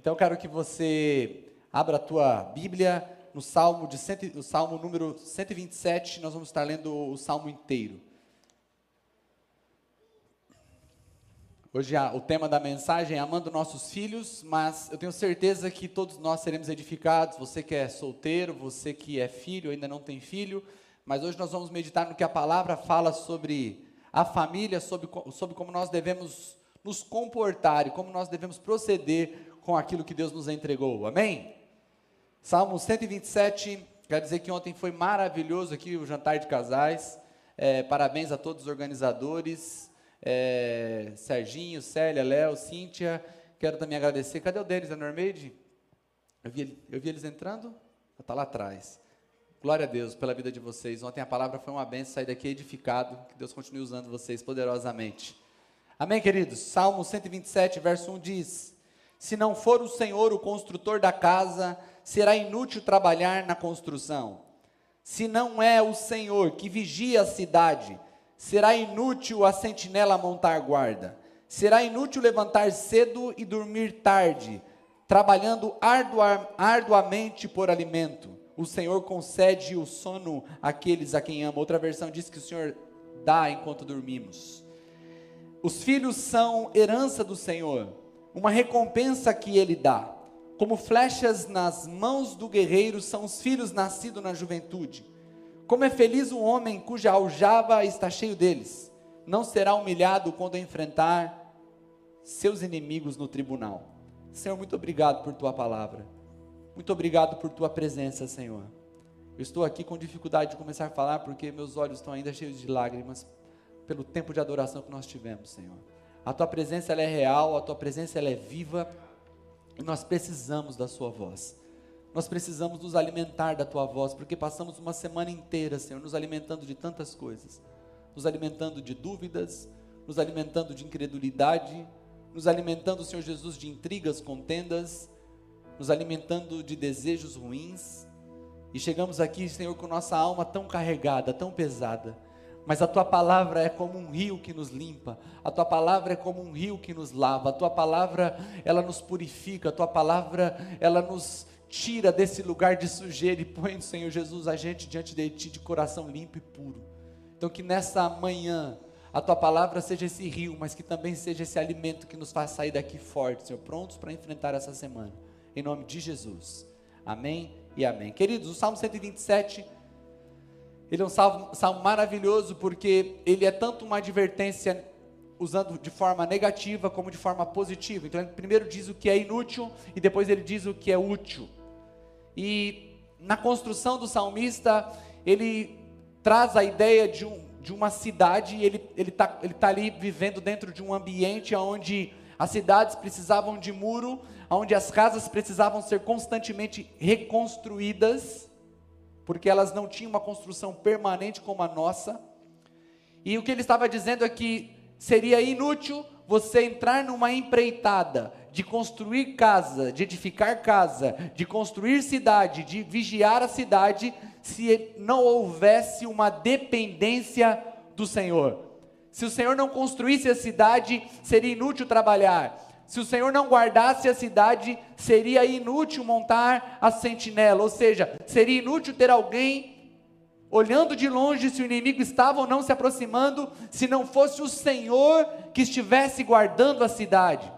Então eu quero que você abra a tua Bíblia no Salmo, de cento, no Salmo número 127, nós vamos estar lendo o Salmo inteiro. Hoje o tema da mensagem é amando nossos filhos, mas eu tenho certeza que todos nós seremos edificados. Você que é solteiro, você que é filho, ainda não tem filho, mas hoje nós vamos meditar no que a palavra fala sobre a família, sobre, sobre como nós devemos nos comportar e como nós devemos proceder com aquilo que Deus nos entregou. Amém? Salmo 127, quero dizer que ontem foi maravilhoso aqui o jantar de casais. É, parabéns a todos os organizadores, é, Serginho, Célia, Léo, Cíntia. Quero também agradecer. Cadê o deles, a Normeide? Eu vi, eu vi eles entrando? Está lá atrás. Glória a Deus pela vida de vocês. Ontem a palavra foi uma benção, sair daqui edificado. Que Deus continue usando vocês poderosamente. Amém, queridos? Salmo 127, verso 1 diz: se não for o Senhor o construtor da casa, será inútil trabalhar na construção. Se não é o Senhor que vigia a cidade, será inútil a sentinela montar guarda. Será inútil levantar cedo e dormir tarde, trabalhando ardua, arduamente por alimento. O Senhor concede o sono àqueles a quem ama. Outra versão diz que o Senhor dá enquanto dormimos. Os filhos são herança do Senhor uma recompensa que ele dá. Como flechas nas mãos do guerreiro são os filhos nascidos na juventude. Como é feliz o homem cuja aljava está cheio deles. Não será humilhado quando enfrentar seus inimigos no tribunal. Senhor, muito obrigado por tua palavra. Muito obrigado por tua presença, Senhor. Eu estou aqui com dificuldade de começar a falar porque meus olhos estão ainda cheios de lágrimas pelo tempo de adoração que nós tivemos, Senhor. A tua presença ela é real, a tua presença ela é viva, e nós precisamos da sua voz. Nós precisamos nos alimentar da tua voz, porque passamos uma semana inteira, Senhor, nos alimentando de tantas coisas. Nos alimentando de dúvidas, nos alimentando de incredulidade, nos alimentando, Senhor Jesus, de intrigas, contendas, nos alimentando de desejos ruins. E chegamos aqui, Senhor, com nossa alma tão carregada, tão pesada mas a tua palavra é como um rio que nos limpa, a tua palavra é como um rio que nos lava, a tua palavra ela nos purifica, a tua palavra ela nos tira desse lugar de sujeira e põe, Senhor Jesus, a gente diante de ti de coração limpo e puro. Então que nessa manhã a tua palavra seja esse rio, mas que também seja esse alimento que nos faz sair daqui forte, Senhor, prontos para enfrentar essa semana. Em nome de Jesus. Amém e amém. Queridos, o Salmo 127 ele é um salmo, salmo maravilhoso porque ele é tanto uma advertência usando de forma negativa como de forma positiva. Então ele primeiro diz o que é inútil e depois ele diz o que é útil. E na construção do salmista, ele traz a ideia de, um, de uma cidade, ele está ele tá ali vivendo dentro de um ambiente onde as cidades precisavam de muro, onde as casas precisavam ser constantemente reconstruídas porque elas não tinham uma construção permanente como a nossa. E o que ele estava dizendo é que seria inútil você entrar numa empreitada de construir casa, de edificar casa, de construir cidade, de vigiar a cidade, se não houvesse uma dependência do Senhor. Se o Senhor não construísse a cidade, seria inútil trabalhar. Se o Senhor não guardasse a cidade, seria inútil montar a sentinela, ou seja, seria inútil ter alguém olhando de longe se o inimigo estava ou não se aproximando, se não fosse o Senhor que estivesse guardando a cidade.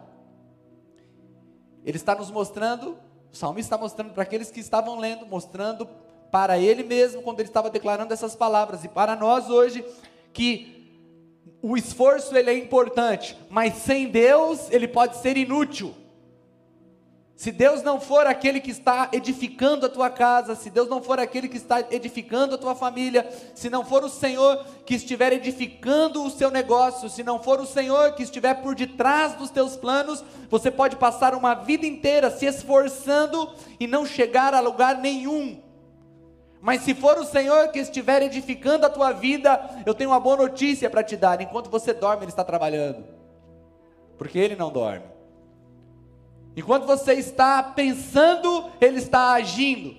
Ele está nos mostrando, o salmista está mostrando para aqueles que estavam lendo, mostrando para ele mesmo, quando ele estava declarando essas palavras, e para nós hoje, que o esforço ele é importante, mas sem Deus ele pode ser inútil. Se Deus não for aquele que está edificando a tua casa, se Deus não for aquele que está edificando a tua família, se não for o Senhor que estiver edificando o seu negócio, se não for o Senhor que estiver por detrás dos teus planos, você pode passar uma vida inteira se esforçando e não chegar a lugar nenhum. Mas se for o Senhor que estiver edificando a tua vida, eu tenho uma boa notícia para te dar: enquanto você dorme, Ele está trabalhando, porque Ele não dorme. Enquanto você está pensando, Ele está agindo.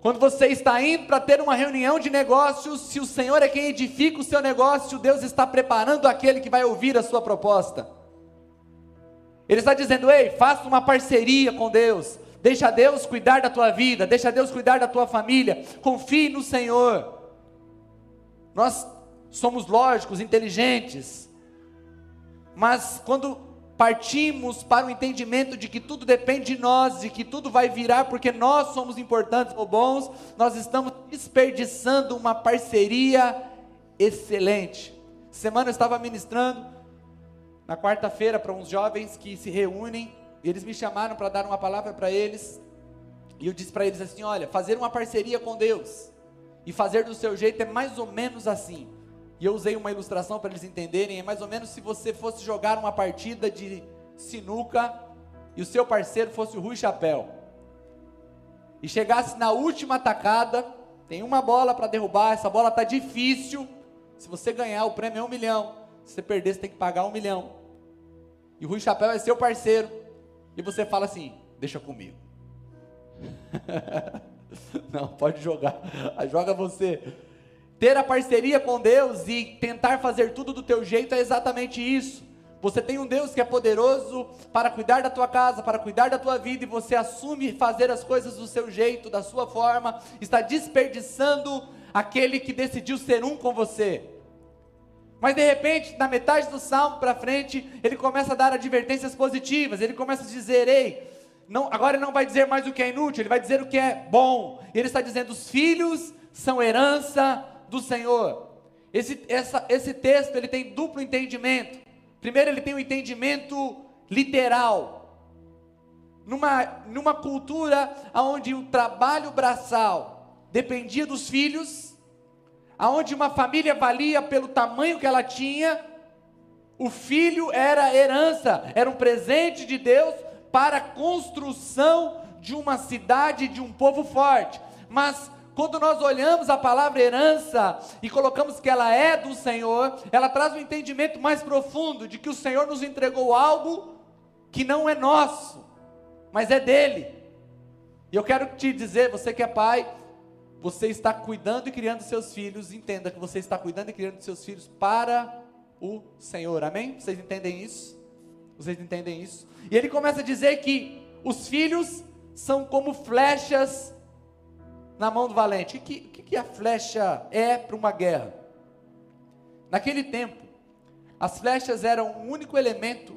Quando você está indo para ter uma reunião de negócios, se o Senhor é quem edifica o seu negócio, Deus está preparando aquele que vai ouvir a sua proposta. Ele está dizendo: ei, faça uma parceria com Deus. Deixa Deus cuidar da tua vida, deixa Deus cuidar da tua família. Confie no Senhor. Nós somos lógicos, inteligentes, mas quando partimos para o entendimento de que tudo depende de nós, de que tudo vai virar porque nós somos importantes ou bons, nós estamos desperdiçando uma parceria excelente. Semana eu estava ministrando na quarta-feira para uns jovens que se reúnem, eles me chamaram para dar uma palavra para eles, e eu disse para eles assim: olha, fazer uma parceria com Deus e fazer do seu jeito é mais ou menos assim. E eu usei uma ilustração para eles entenderem, é mais ou menos se você fosse jogar uma partida de sinuca e o seu parceiro fosse o Rui Chapéu. E chegasse na última atacada, tem uma bola para derrubar, essa bola está difícil. Se você ganhar, o prêmio é um milhão. Se você perder, você tem que pagar um milhão. E o Rui Chapéu é seu parceiro. E você fala assim: deixa comigo. Não, pode jogar. Joga você. Ter a parceria com Deus e tentar fazer tudo do teu jeito é exatamente isso. Você tem um Deus que é poderoso para cuidar da tua casa, para cuidar da tua vida, e você assume fazer as coisas do seu jeito, da sua forma, está desperdiçando aquele que decidiu ser um com você. Mas de repente, na metade do salmo para frente, ele começa a dar advertências positivas, ele começa a dizer: ei, não, agora ele não vai dizer mais o que é inútil, ele vai dizer o que é bom. Ele está dizendo: os filhos são herança do Senhor. Esse, essa, esse texto ele tem duplo entendimento. Primeiro, ele tem um entendimento literal. Numa, numa cultura onde o trabalho braçal dependia dos filhos, aonde uma família valia pelo tamanho que ela tinha, o filho era herança, era um presente de Deus para a construção de uma cidade, de um povo forte. Mas quando nós olhamos a palavra herança e colocamos que ela é do Senhor, ela traz um entendimento mais profundo de que o Senhor nos entregou algo que não é nosso, mas é dele. E eu quero te dizer, você que é pai, você está cuidando e criando seus filhos, entenda que você está cuidando e criando seus filhos para o Senhor. Amém? Vocês entendem isso? Vocês entendem isso? E ele começa a dizer que os filhos são como flechas na mão do valente. O que, que, a flecha é para uma guerra? Naquele tempo, as flechas eram o único elemento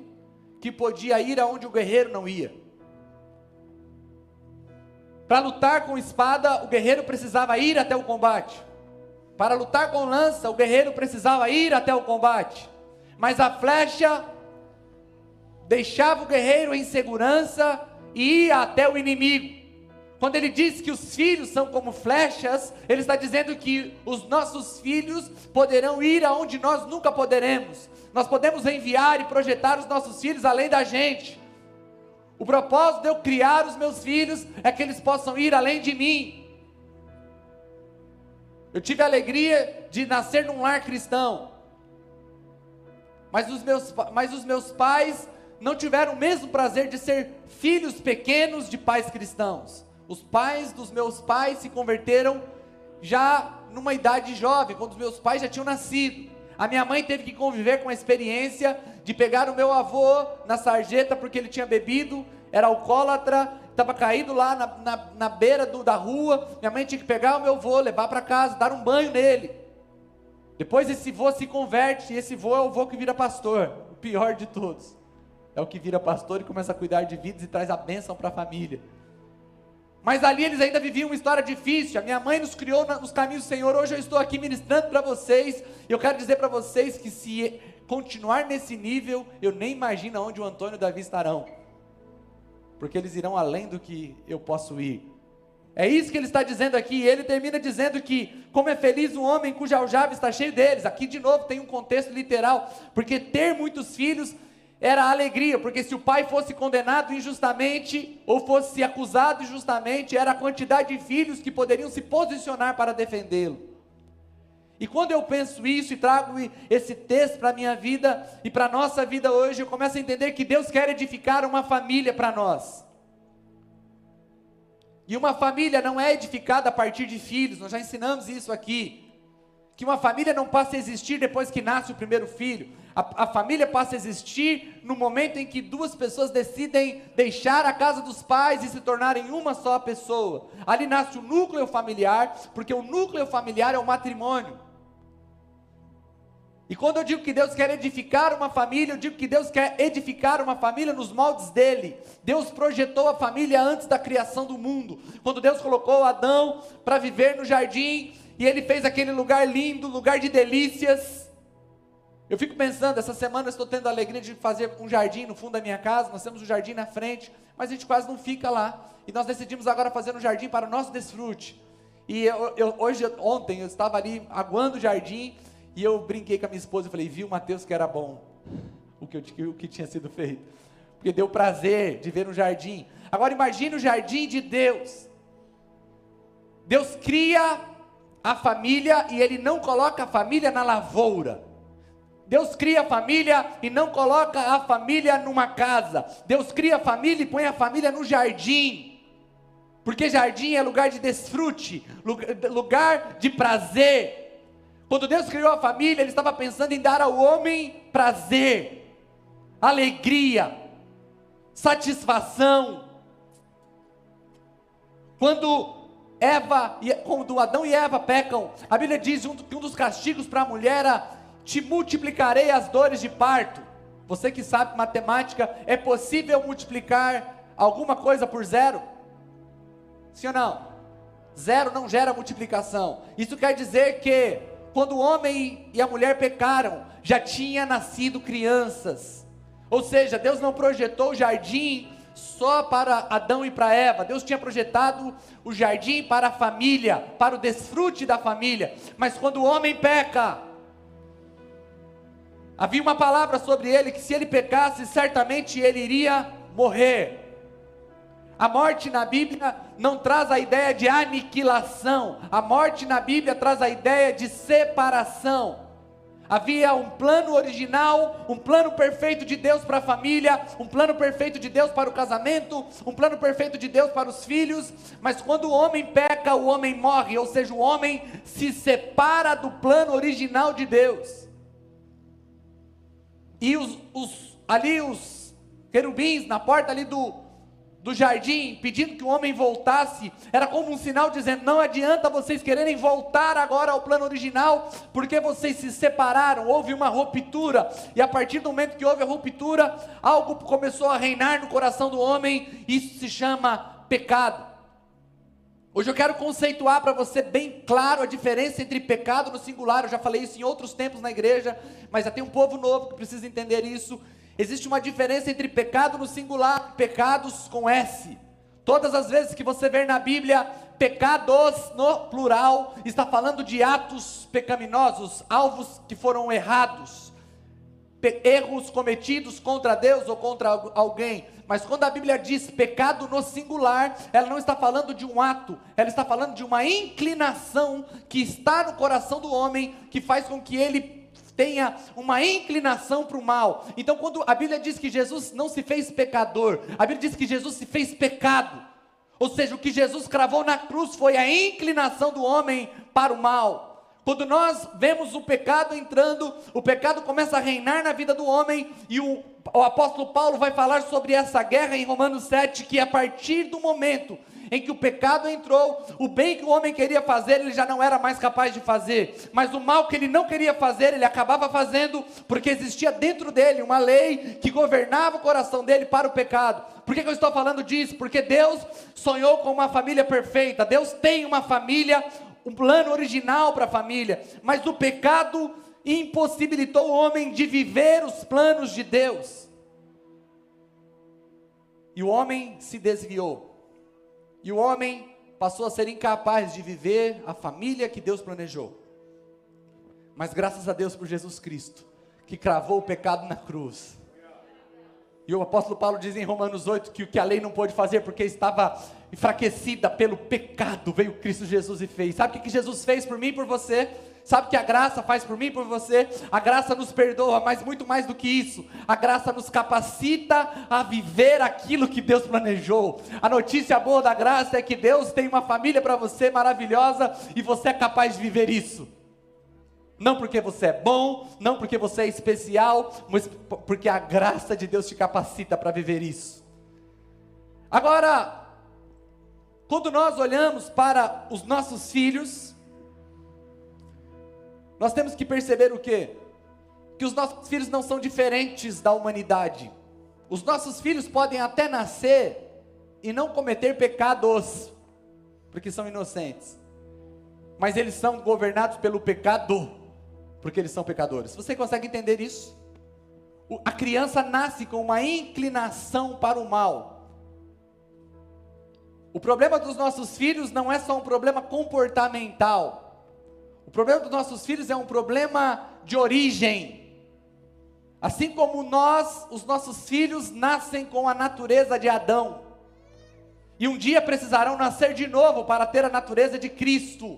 que podia ir aonde o guerreiro não ia. Para lutar com espada, o guerreiro precisava ir até o combate. Para lutar com lança, o guerreiro precisava ir até o combate. Mas a flecha deixava o guerreiro em segurança e ia até o inimigo. Quando ele diz que os filhos são como flechas, ele está dizendo que os nossos filhos poderão ir aonde nós nunca poderemos. Nós podemos enviar e projetar os nossos filhos além da gente. O propósito de eu criar os meus filhos é que eles possam ir além de mim. Eu tive a alegria de nascer num lar cristão. Mas os meus, mas os meus pais não tiveram o mesmo prazer de ser filhos pequenos de pais cristãos. Os pais dos meus pais se converteram já numa idade jovem, quando os meus pais já tinham nascido. A minha mãe teve que conviver com a experiência de pegar o meu avô na sarjeta porque ele tinha bebido, era alcoólatra, estava caído lá na, na, na beira do, da rua. Minha mãe tinha que pegar o meu avô, levar para casa, dar um banho nele. Depois esse vô se converte, e esse vô é o vô que vira pastor, o pior de todos. É o que vira pastor e começa a cuidar de vidas e traz a bênção para a família. Mas ali eles ainda viviam uma história difícil. A minha mãe nos criou nos caminhos do Senhor. Hoje eu estou aqui ministrando para vocês. E eu quero dizer para vocês que se continuar nesse nível, eu nem imagino onde o Antônio e o Davi estarão. Porque eles irão além do que eu posso ir. É isso que ele está dizendo aqui. Ele termina dizendo que, como é feliz um homem cuja aljava está cheio deles. Aqui, de novo, tem um contexto literal. Porque ter muitos filhos era alegria, porque se o pai fosse condenado injustamente ou fosse acusado injustamente, era a quantidade de filhos que poderiam se posicionar para defendê-lo. E quando eu penso isso e trago esse texto para a minha vida e para a nossa vida hoje, eu começo a entender que Deus quer edificar uma família para nós. E uma família não é edificada a partir de filhos, nós já ensinamos isso aqui que uma família não passa a existir depois que nasce o primeiro filho. A, a, família passa a existir no momento em que duas pessoas decidem deixar a casa dos pais e se tornarem uma só pessoa. Ali nasce o núcleo familiar, porque o núcleo familiar é o matrimônio. E quando eu digo que Deus quer edificar uma família, eu digo que Deus quer edificar uma família nos moldes dele. Deus projetou a família antes da criação do mundo. Quando Deus colocou Adão para viver no jardim, e ele fez aquele lugar lindo, lugar de delícias. Eu fico pensando, essa semana eu estou tendo a alegria de fazer um jardim no fundo da minha casa, nós temos um jardim na frente, mas a gente quase não fica lá. E nós decidimos agora fazer um jardim para o nosso desfrute. E eu, eu, hoje, ontem, eu estava ali aguando o jardim, e eu brinquei com a minha esposa e falei, viu, Mateus, que era bom o que, eu, o que tinha sido feito. Porque deu prazer de ver um jardim. Agora imagine o jardim de Deus. Deus cria a família e ele não coloca a família na lavoura. Deus cria a família e não coloca a família numa casa. Deus cria a família e põe a família no jardim. Porque jardim é lugar de desfrute, lugar de prazer. Quando Deus criou a família, Ele estava pensando em dar ao homem prazer, alegria, satisfação. Quando Eva, quando Adão e Eva pecam, a Bíblia diz que um dos castigos para a mulher era: te multiplicarei as dores de parto. Você que sabe matemática, é possível multiplicar alguma coisa por zero? Sim ou não? Zero não gera multiplicação. Isso quer dizer que quando o homem e a mulher pecaram, já tinha nascido crianças. Ou seja, Deus não projetou o jardim só para Adão e para Eva. Deus tinha projetado o jardim para a família, para o desfrute da família. Mas quando o homem peca, havia uma palavra sobre ele que se ele pecasse, certamente ele iria morrer. A morte na Bíblia não traz a ideia de aniquilação, a morte na Bíblia traz a ideia de separação. Havia um plano original, um plano perfeito de Deus para a família, um plano perfeito de Deus para o casamento, um plano perfeito de Deus para os filhos, mas quando o homem peca, o homem morre, ou seja, o homem se separa do plano original de Deus. E os, os ali os querubins na porta ali do, do jardim, pedindo que o homem voltasse, era como um sinal dizendo: não adianta vocês quererem voltar agora ao plano original, porque vocês se separaram, houve uma ruptura, e a partir do momento que houve a ruptura, algo começou a reinar no coração do homem, isso se chama pecado. Hoje eu quero conceituar para você bem claro a diferença entre pecado no singular, eu já falei isso em outros tempos na igreja, mas já tem um povo novo que precisa entender isso. Existe uma diferença entre pecado no singular e pecados com S. Todas as vezes que você ver na Bíblia pecados no plural, está falando de atos pecaminosos, alvos que foram errados, erros cometidos contra Deus ou contra alguém. Mas quando a Bíblia diz pecado no singular, ela não está falando de um ato, ela está falando de uma inclinação que está no coração do homem, que faz com que ele tenha uma inclinação para o mal. Então, quando a Bíblia diz que Jesus não se fez pecador, a Bíblia diz que Jesus se fez pecado. Ou seja, o que Jesus cravou na cruz foi a inclinação do homem para o mal. Quando nós vemos o pecado entrando, o pecado começa a reinar na vida do homem, e o, o apóstolo Paulo vai falar sobre essa guerra em Romanos 7, que a partir do momento em que o pecado entrou, o bem que o homem queria fazer, ele já não era mais capaz de fazer, mas o mal que ele não queria fazer, ele acabava fazendo, porque existia dentro dele uma lei que governava o coração dele para o pecado. Por que, que eu estou falando disso? Porque Deus sonhou com uma família perfeita, Deus tem uma família, um plano original para a família, mas o pecado impossibilitou o homem de viver os planos de Deus. E o homem se desviou. E o homem passou a ser incapaz de viver a família que Deus planejou. Mas graças a Deus por Jesus Cristo, que cravou o pecado na cruz. E o apóstolo Paulo diz em Romanos 8 que o que a lei não pôde fazer porque estava enfraquecida pelo pecado, veio Cristo Jesus e fez. Sabe o que Jesus fez por mim e por você? Sabe o que a graça faz por mim e por você? A graça nos perdoa, mas muito mais do que isso, a graça nos capacita a viver aquilo que Deus planejou. A notícia boa da graça é que Deus tem uma família para você maravilhosa e você é capaz de viver isso. não porque você é bom, não porque você é especial, mas porque a graça de Deus te capacita para viver isso. Agora, quando nós olhamos para os nossos filhos, nós temos que perceber o quê? Que os nossos filhos não são diferentes da humanidade. Os nossos filhos podem até nascer e não cometer pecados, porque são inocentes. Mas eles são governados pelo pecado porque eles são pecadores. Você consegue entender isso? A criança nasce com uma inclinação para o mal. O problema dos nossos filhos não é só um problema comportamental. O problema dos nossos filhos é um problema de origem. Assim como nós, os nossos filhos nascem com a natureza de Adão. E um dia precisarão nascer de novo para ter a natureza de Cristo.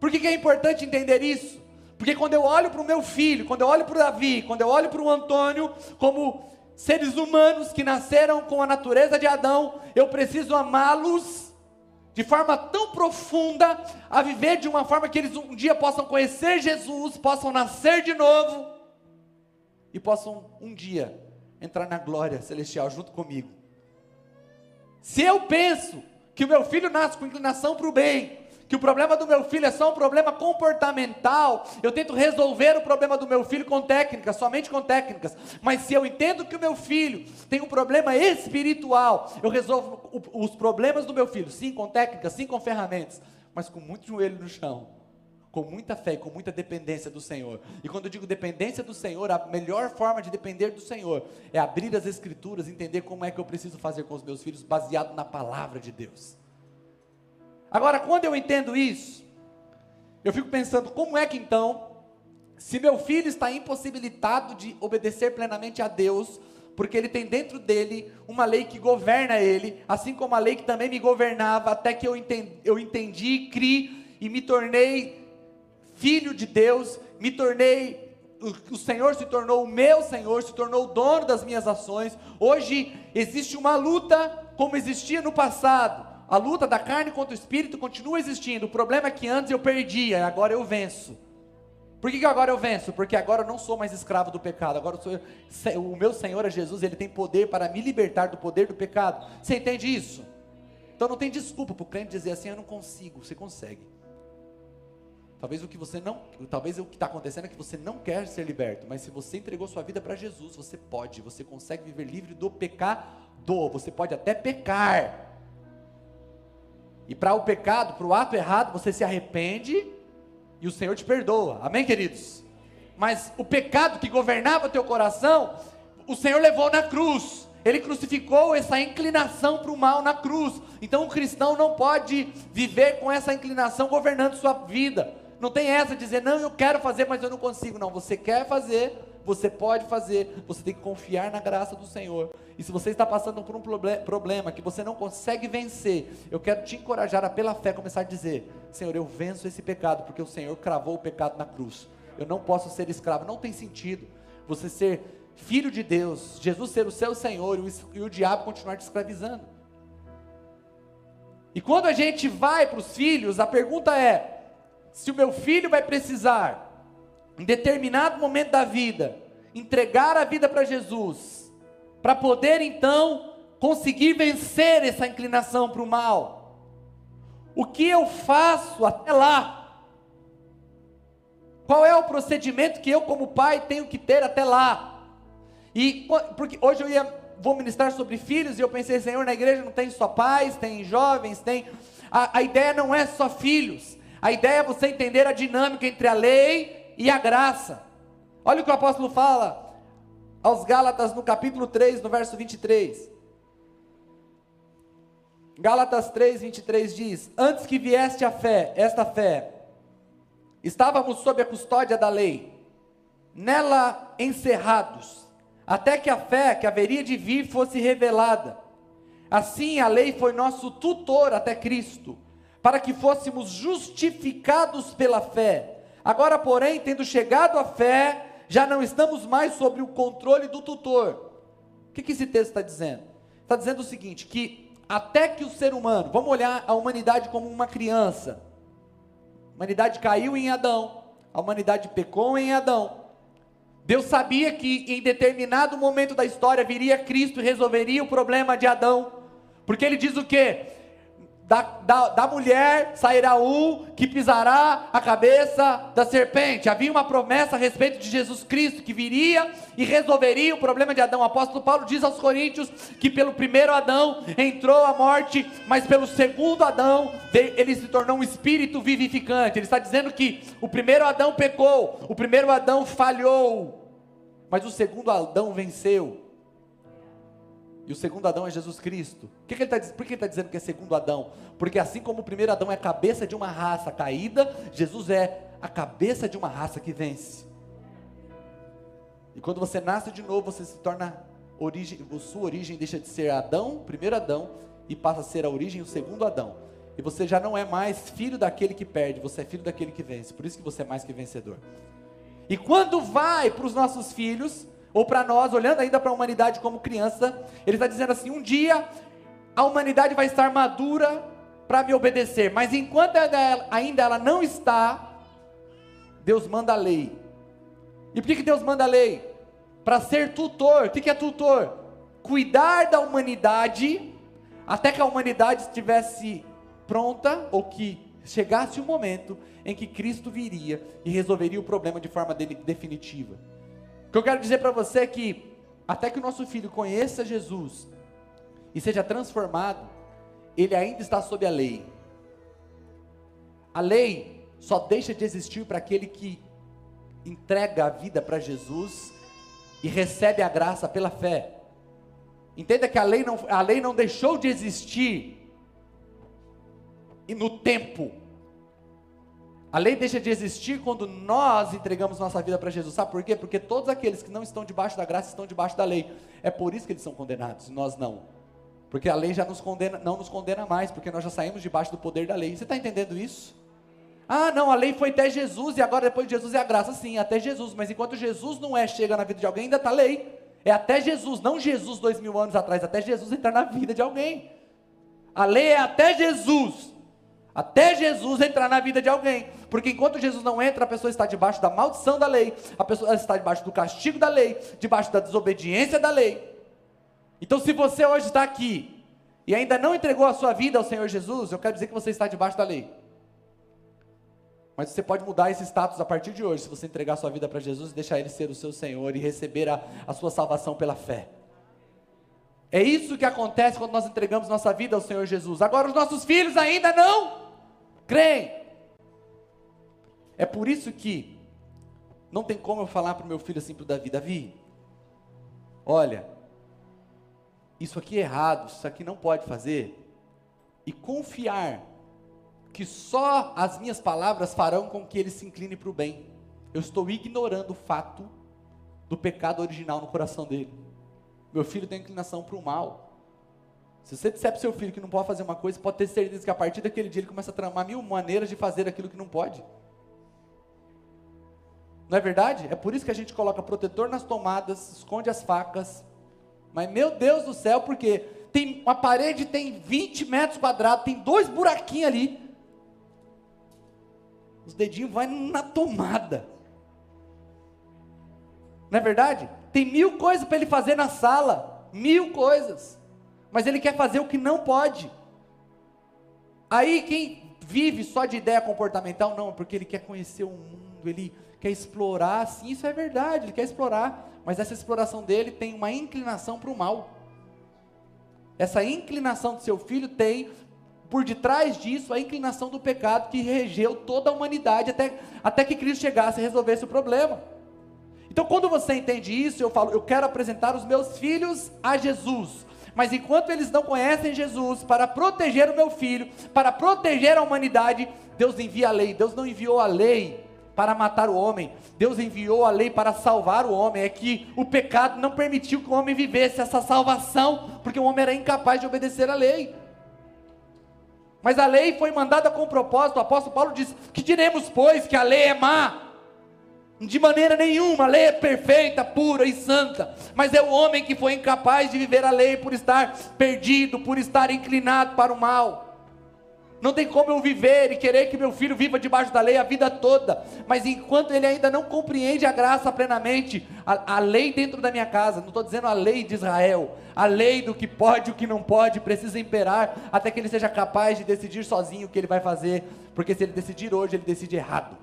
Por que, que é importante entender isso? Porque quando eu olho para o meu filho, quando eu olho para o Davi, quando eu olho para o Antônio, como seres humanos que nasceram com a natureza de Adão, eu preciso amá-los de forma tão profunda, a viver de uma forma que eles um dia possam conhecer Jesus, possam nascer de novo e possam um dia entrar na glória celestial junto comigo. Se eu penso que o meu filho nasce com inclinação para o bem, que o problema do meu filho é só um problema comportamental, eu tento resolver o problema do meu filho com técnicas, somente com técnicas. Mas se eu entendo que o meu filho tem um problema espiritual, eu resolvo os problemas do meu filho, sim com técnicas, sim com ferramentas, mas com muito joelho no chão, com muita fé, com muita dependência do Senhor. E quando eu digo dependência do Senhor, a melhor forma de depender do Senhor é abrir as Escrituras, entender como é que eu preciso fazer com os meus filhos, baseado na palavra de Deus. Agora, quando eu entendo isso, eu fico pensando, como é que então, se meu filho está impossibilitado de obedecer plenamente a Deus, porque ele tem dentro dele uma lei que governa ele, assim como a lei que também me governava, até que eu entendi, eu entendi criei e me tornei filho de Deus, me tornei o Senhor se tornou o meu Senhor, se tornou o dono das minhas ações. Hoje existe uma luta como existia no passado. A luta da carne contra o espírito continua existindo. O problema é que antes eu perdia, agora eu venço. Por que, que agora eu venço? Porque agora eu não sou mais escravo do pecado. Agora sou, o meu Senhor é Jesus, ele tem poder para me libertar do poder do pecado. Você entende isso? Então não tem desculpa para o crente dizer assim, eu não consigo. Você consegue. Talvez o que você não, talvez o que está acontecendo é que você não quer ser liberto, mas se você entregou sua vida para Jesus, você pode, você consegue viver livre do pecado, você pode até pecar, e para o pecado, para o ato errado, você se arrepende e o Senhor te perdoa. Amém, queridos? Mas o pecado que governava teu coração, o Senhor levou na cruz. Ele crucificou essa inclinação para o mal na cruz. Então o cristão não pode viver com essa inclinação governando sua vida. Não tem essa de dizer, não, eu quero fazer, mas eu não consigo. Não, você quer fazer, você pode fazer, você tem que confiar na graça do Senhor. E se você está passando por um problema que você não consegue vencer, eu quero te encorajar a, pela fé, começar a dizer: Senhor, eu venço esse pecado, porque o Senhor cravou o pecado na cruz. Eu não posso ser escravo, não tem sentido você ser filho de Deus, Jesus ser o seu Senhor e o, e o diabo continuar te escravizando. E quando a gente vai para os filhos, a pergunta é: se o meu filho vai precisar em determinado momento da vida, entregar a vida para Jesus, para poder então conseguir vencer essa inclinação para o mal. O que eu faço até lá? Qual é o procedimento que eu, como pai, tenho que ter até lá? E porque hoje eu ia vou ministrar sobre filhos e eu pensei, Senhor, na igreja não tem só pais, tem jovens, tem. A, a ideia não é só filhos. A ideia é você entender a dinâmica entre a lei e a graça. Olha o que o apóstolo fala aos Gálatas no capítulo 3, no verso 23. Gálatas 3, 23 diz: Antes que vieste a fé, esta fé, estávamos sob a custódia da lei, nela encerrados, até que a fé que haveria de vir fosse revelada. Assim a lei foi nosso tutor até Cristo, para que fôssemos justificados pela fé. Agora, porém, tendo chegado à fé, já não estamos mais sob o controle do tutor. O que, que esse texto está dizendo? Está dizendo o seguinte: que até que o ser humano, vamos olhar a humanidade como uma criança. A humanidade caiu em Adão, A humanidade pecou em Adão. Deus sabia que em determinado momento da história viria Cristo e resolveria o problema de Adão. Porque ele diz o quê? Da, da, da, mulher sairá um que pisará a cabeça da serpente. Havia uma promessa a respeito de Jesus Cristo que viria e resolveria o problema de Adão. O apóstolo Paulo diz aos Coríntios que pelo primeiro Adão entrou a morte, mas pelo segundo Adão ele se tornou um espírito vivificante. Ele está dizendo que o primeiro Adão pecou, o primeiro Adão falhou, mas o segundo Adão venceu. E o segundo Adão é Jesus Cristo. Que que ele tá, por que ele está dizendo que é segundo Adão? Porque assim como o primeiro Adão é a cabeça de uma raça caída, Jesus é a cabeça de uma raça que vence. E quando você nasce de novo, você se torna origem, sua origem deixa de ser Adão, primeiro Adão, e passa a ser a origem o segundo Adão. E você já não é mais filho daquele que perde, você é filho daquele que vence. Por isso que você é mais que vencedor. E quando vai para os nossos filhos, ou para nós, olhando ainda para a humanidade como criança, ele está dizendo assim: um dia a humanidade vai estar madura para me obedecer, mas enquanto ainda ela não está, Deus manda a lei. E por que, Deus manda a lei? Para ser tutor. O que é tutor? Cuidar da humanidade até que a humanidade estivesse pronta ou que chegasse o momento em que Cristo viria e resolveria o problema de forma definitiva. O que eu quero dizer para você é que, até que o nosso filho conheça Jesus e seja transformado, ele ainda está sob a lei. A lei só deixa de existir para aquele que entrega a vida para Jesus e recebe a graça pela fé. Entenda que a lei não, a lei não deixou de existir e no tempo. A lei deixa de existir quando nós entregamos nossa vida para Jesus. Sabe por quê? Porque todos aqueles que não estão debaixo da graça estão debaixo da lei. É por isso que eles são condenados, e nós não. Porque a lei já nos condena, não nos condena mais, porque nós já saímos debaixo do poder da lei. Você está entendendo isso? Ah, não, a lei foi até Jesus e agora depois de Jesus é a graça. Sim, até Jesus. Mas enquanto Jesus não é, chega na vida de alguém, ainda está lei. É até Jesus, não Jesus dois mil anos atrás, até Jesus entrar na vida de alguém. A lei é até Jesus. Até Jesus entrar na vida de alguém. Porque enquanto Jesus não entra, a pessoa está debaixo da maldição da lei, a pessoa está debaixo do castigo da lei, debaixo da desobediência da lei. Então, se você hoje está aqui e ainda não entregou a sua vida ao Senhor Jesus, eu quero dizer que você está debaixo da lei. Mas você pode mudar esse status a partir de hoje, se você entregar sua vida para Jesus e deixar Ele ser o seu Senhor e receber a, a sua salvação pela fé. É isso que acontece quando nós entregamos nossa vida ao Senhor Jesus. Agora, os nossos filhos ainda não creem. É por isso que não tem como eu falar para o meu filho assim, para o Davi: Davi, olha, isso aqui é errado, isso aqui não pode fazer. E confiar que só as minhas palavras farão com que ele se incline para o bem. Eu estou ignorando o fato do pecado original no coração dele. Meu filho tem inclinação para o mal. Se você disser para o seu filho que não pode fazer uma coisa, pode ter certeza que a partir daquele dia ele começa a tramar mil maneiras de fazer aquilo que não pode. Não é verdade? É por isso que a gente coloca protetor nas tomadas, esconde as facas. Mas meu Deus do céu, porque tem uma parede tem 20 metros quadrados, tem dois buraquinhos ali. Os dedinhos vai na tomada. Não é verdade? Tem mil coisas para ele fazer na sala, mil coisas. Mas ele quer fazer o que não pode. Aí quem vive só de ideia comportamental, não, porque ele quer conhecer o mundo, ele quer explorar, sim, isso é verdade, ele quer explorar, mas essa exploração dele tem uma inclinação para o mal. Essa inclinação do seu filho tem por detrás disso a inclinação do pecado que regeu toda a humanidade até, até que Cristo chegasse e resolvesse o problema. Então, quando você entende isso, eu falo, eu quero apresentar os meus filhos a Jesus. Mas enquanto eles não conhecem Jesus, para proteger o meu filho, para proteger a humanidade, Deus envia a lei. Deus não enviou a lei para matar o homem. Deus enviou a lei para salvar o homem. É que o pecado não permitiu que o homem vivesse essa salvação, porque o homem era incapaz de obedecer a lei. Mas a lei foi mandada com propósito. O apóstolo Paulo diz: Que diremos, pois, que a lei é má? De maneira nenhuma, a lei é perfeita, pura e santa, mas é o homem que foi incapaz de viver a lei por estar perdido, por estar inclinado para o mal. Não tem como eu viver e querer que meu filho viva debaixo da lei a vida toda, mas enquanto ele ainda não compreende a graça plenamente, a, a lei dentro da minha casa, não estou dizendo a lei de Israel, a lei do que pode e o que não pode, precisa imperar até que ele seja capaz de decidir sozinho o que ele vai fazer, porque se ele decidir hoje, ele decide errado.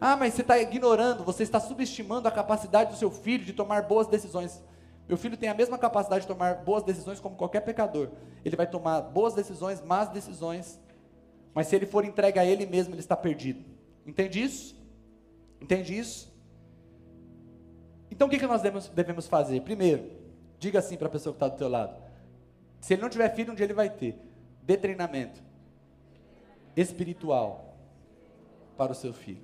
Ah, mas você está ignorando, você está subestimando a capacidade do seu filho de tomar boas decisões. Meu filho tem a mesma capacidade de tomar boas decisões como qualquer pecador. Ele vai tomar boas decisões, más decisões. Mas se ele for entregue a ele mesmo, ele está perdido. Entende isso? Entende isso? Então o que, que nós devemos, fazer? Primeiro, diga assim para a pessoa que está do teu lado. Se ele não tiver filho, um dia ele vai ter. Dê treinamento espiritual para o seu filho.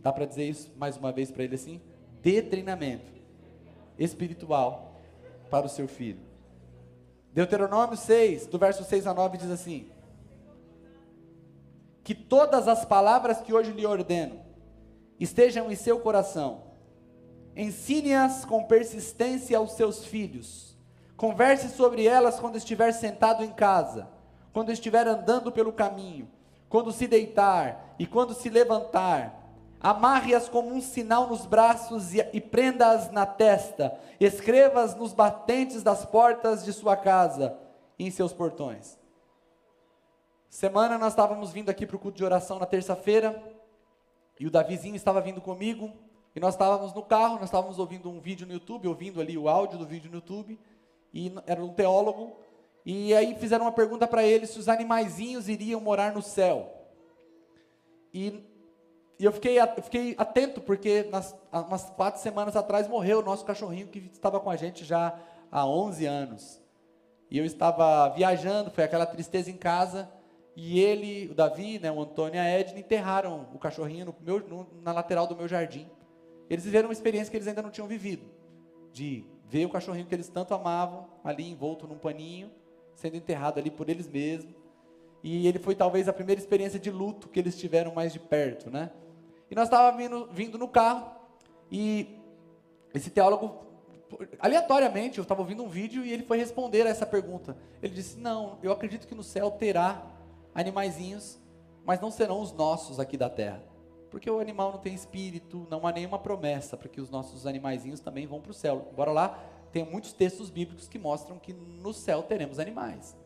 Dá para dizer isso mais uma vez para ele assim? Dê treinamento espiritual para o seu filho. Deuteronômio 6, do verso 6 a 9, diz assim: Que todas as palavras que hoje lhe ordeno estejam em seu coração, ensine-as com persistência aos seus filhos, converse sobre elas quando estiver sentado em casa, quando estiver andando pelo caminho, quando se deitar e quando se levantar Amarre-as como um sinal nos braços e, e prenda-as na testa. Escreva-as nos batentes das portas de sua casa e em seus portões. Semana nós estávamos vindo aqui para o culto de oração na terça-feira. E o Davizinho estava vindo comigo. E nós estávamos no carro, nós estávamos ouvindo um vídeo no YouTube, ouvindo ali o áudio do vídeo no YouTube. E era um teólogo. E aí fizeram uma pergunta para ele se os animaizinhos iriam morar no céu. E e eu fiquei, eu fiquei atento, porque nas, umas quatro semanas atrás morreu o nosso cachorrinho que estava com a gente já há 11 anos. E eu estava viajando, foi aquela tristeza em casa, e ele, o Davi, né, o Antônio e a Edna enterraram o cachorrinho no meu, no, na lateral do meu jardim. Eles viveram uma experiência que eles ainda não tinham vivido, de ver o cachorrinho que eles tanto amavam ali envolto num paninho, sendo enterrado ali por eles mesmos. E ele foi talvez a primeira experiência de luto que eles tiveram mais de perto, né? E nós estávamos vindo, vindo no carro e esse teólogo, aleatoriamente, eu estava ouvindo um vídeo e ele foi responder a essa pergunta. Ele disse: Não, eu acredito que no céu terá animaizinhos, mas não serão os nossos aqui da terra. Porque o animal não tem espírito, não há nenhuma promessa para que os nossos animaizinhos também vão para o céu. Bora lá, tem muitos textos bíblicos que mostram que no céu teremos animais.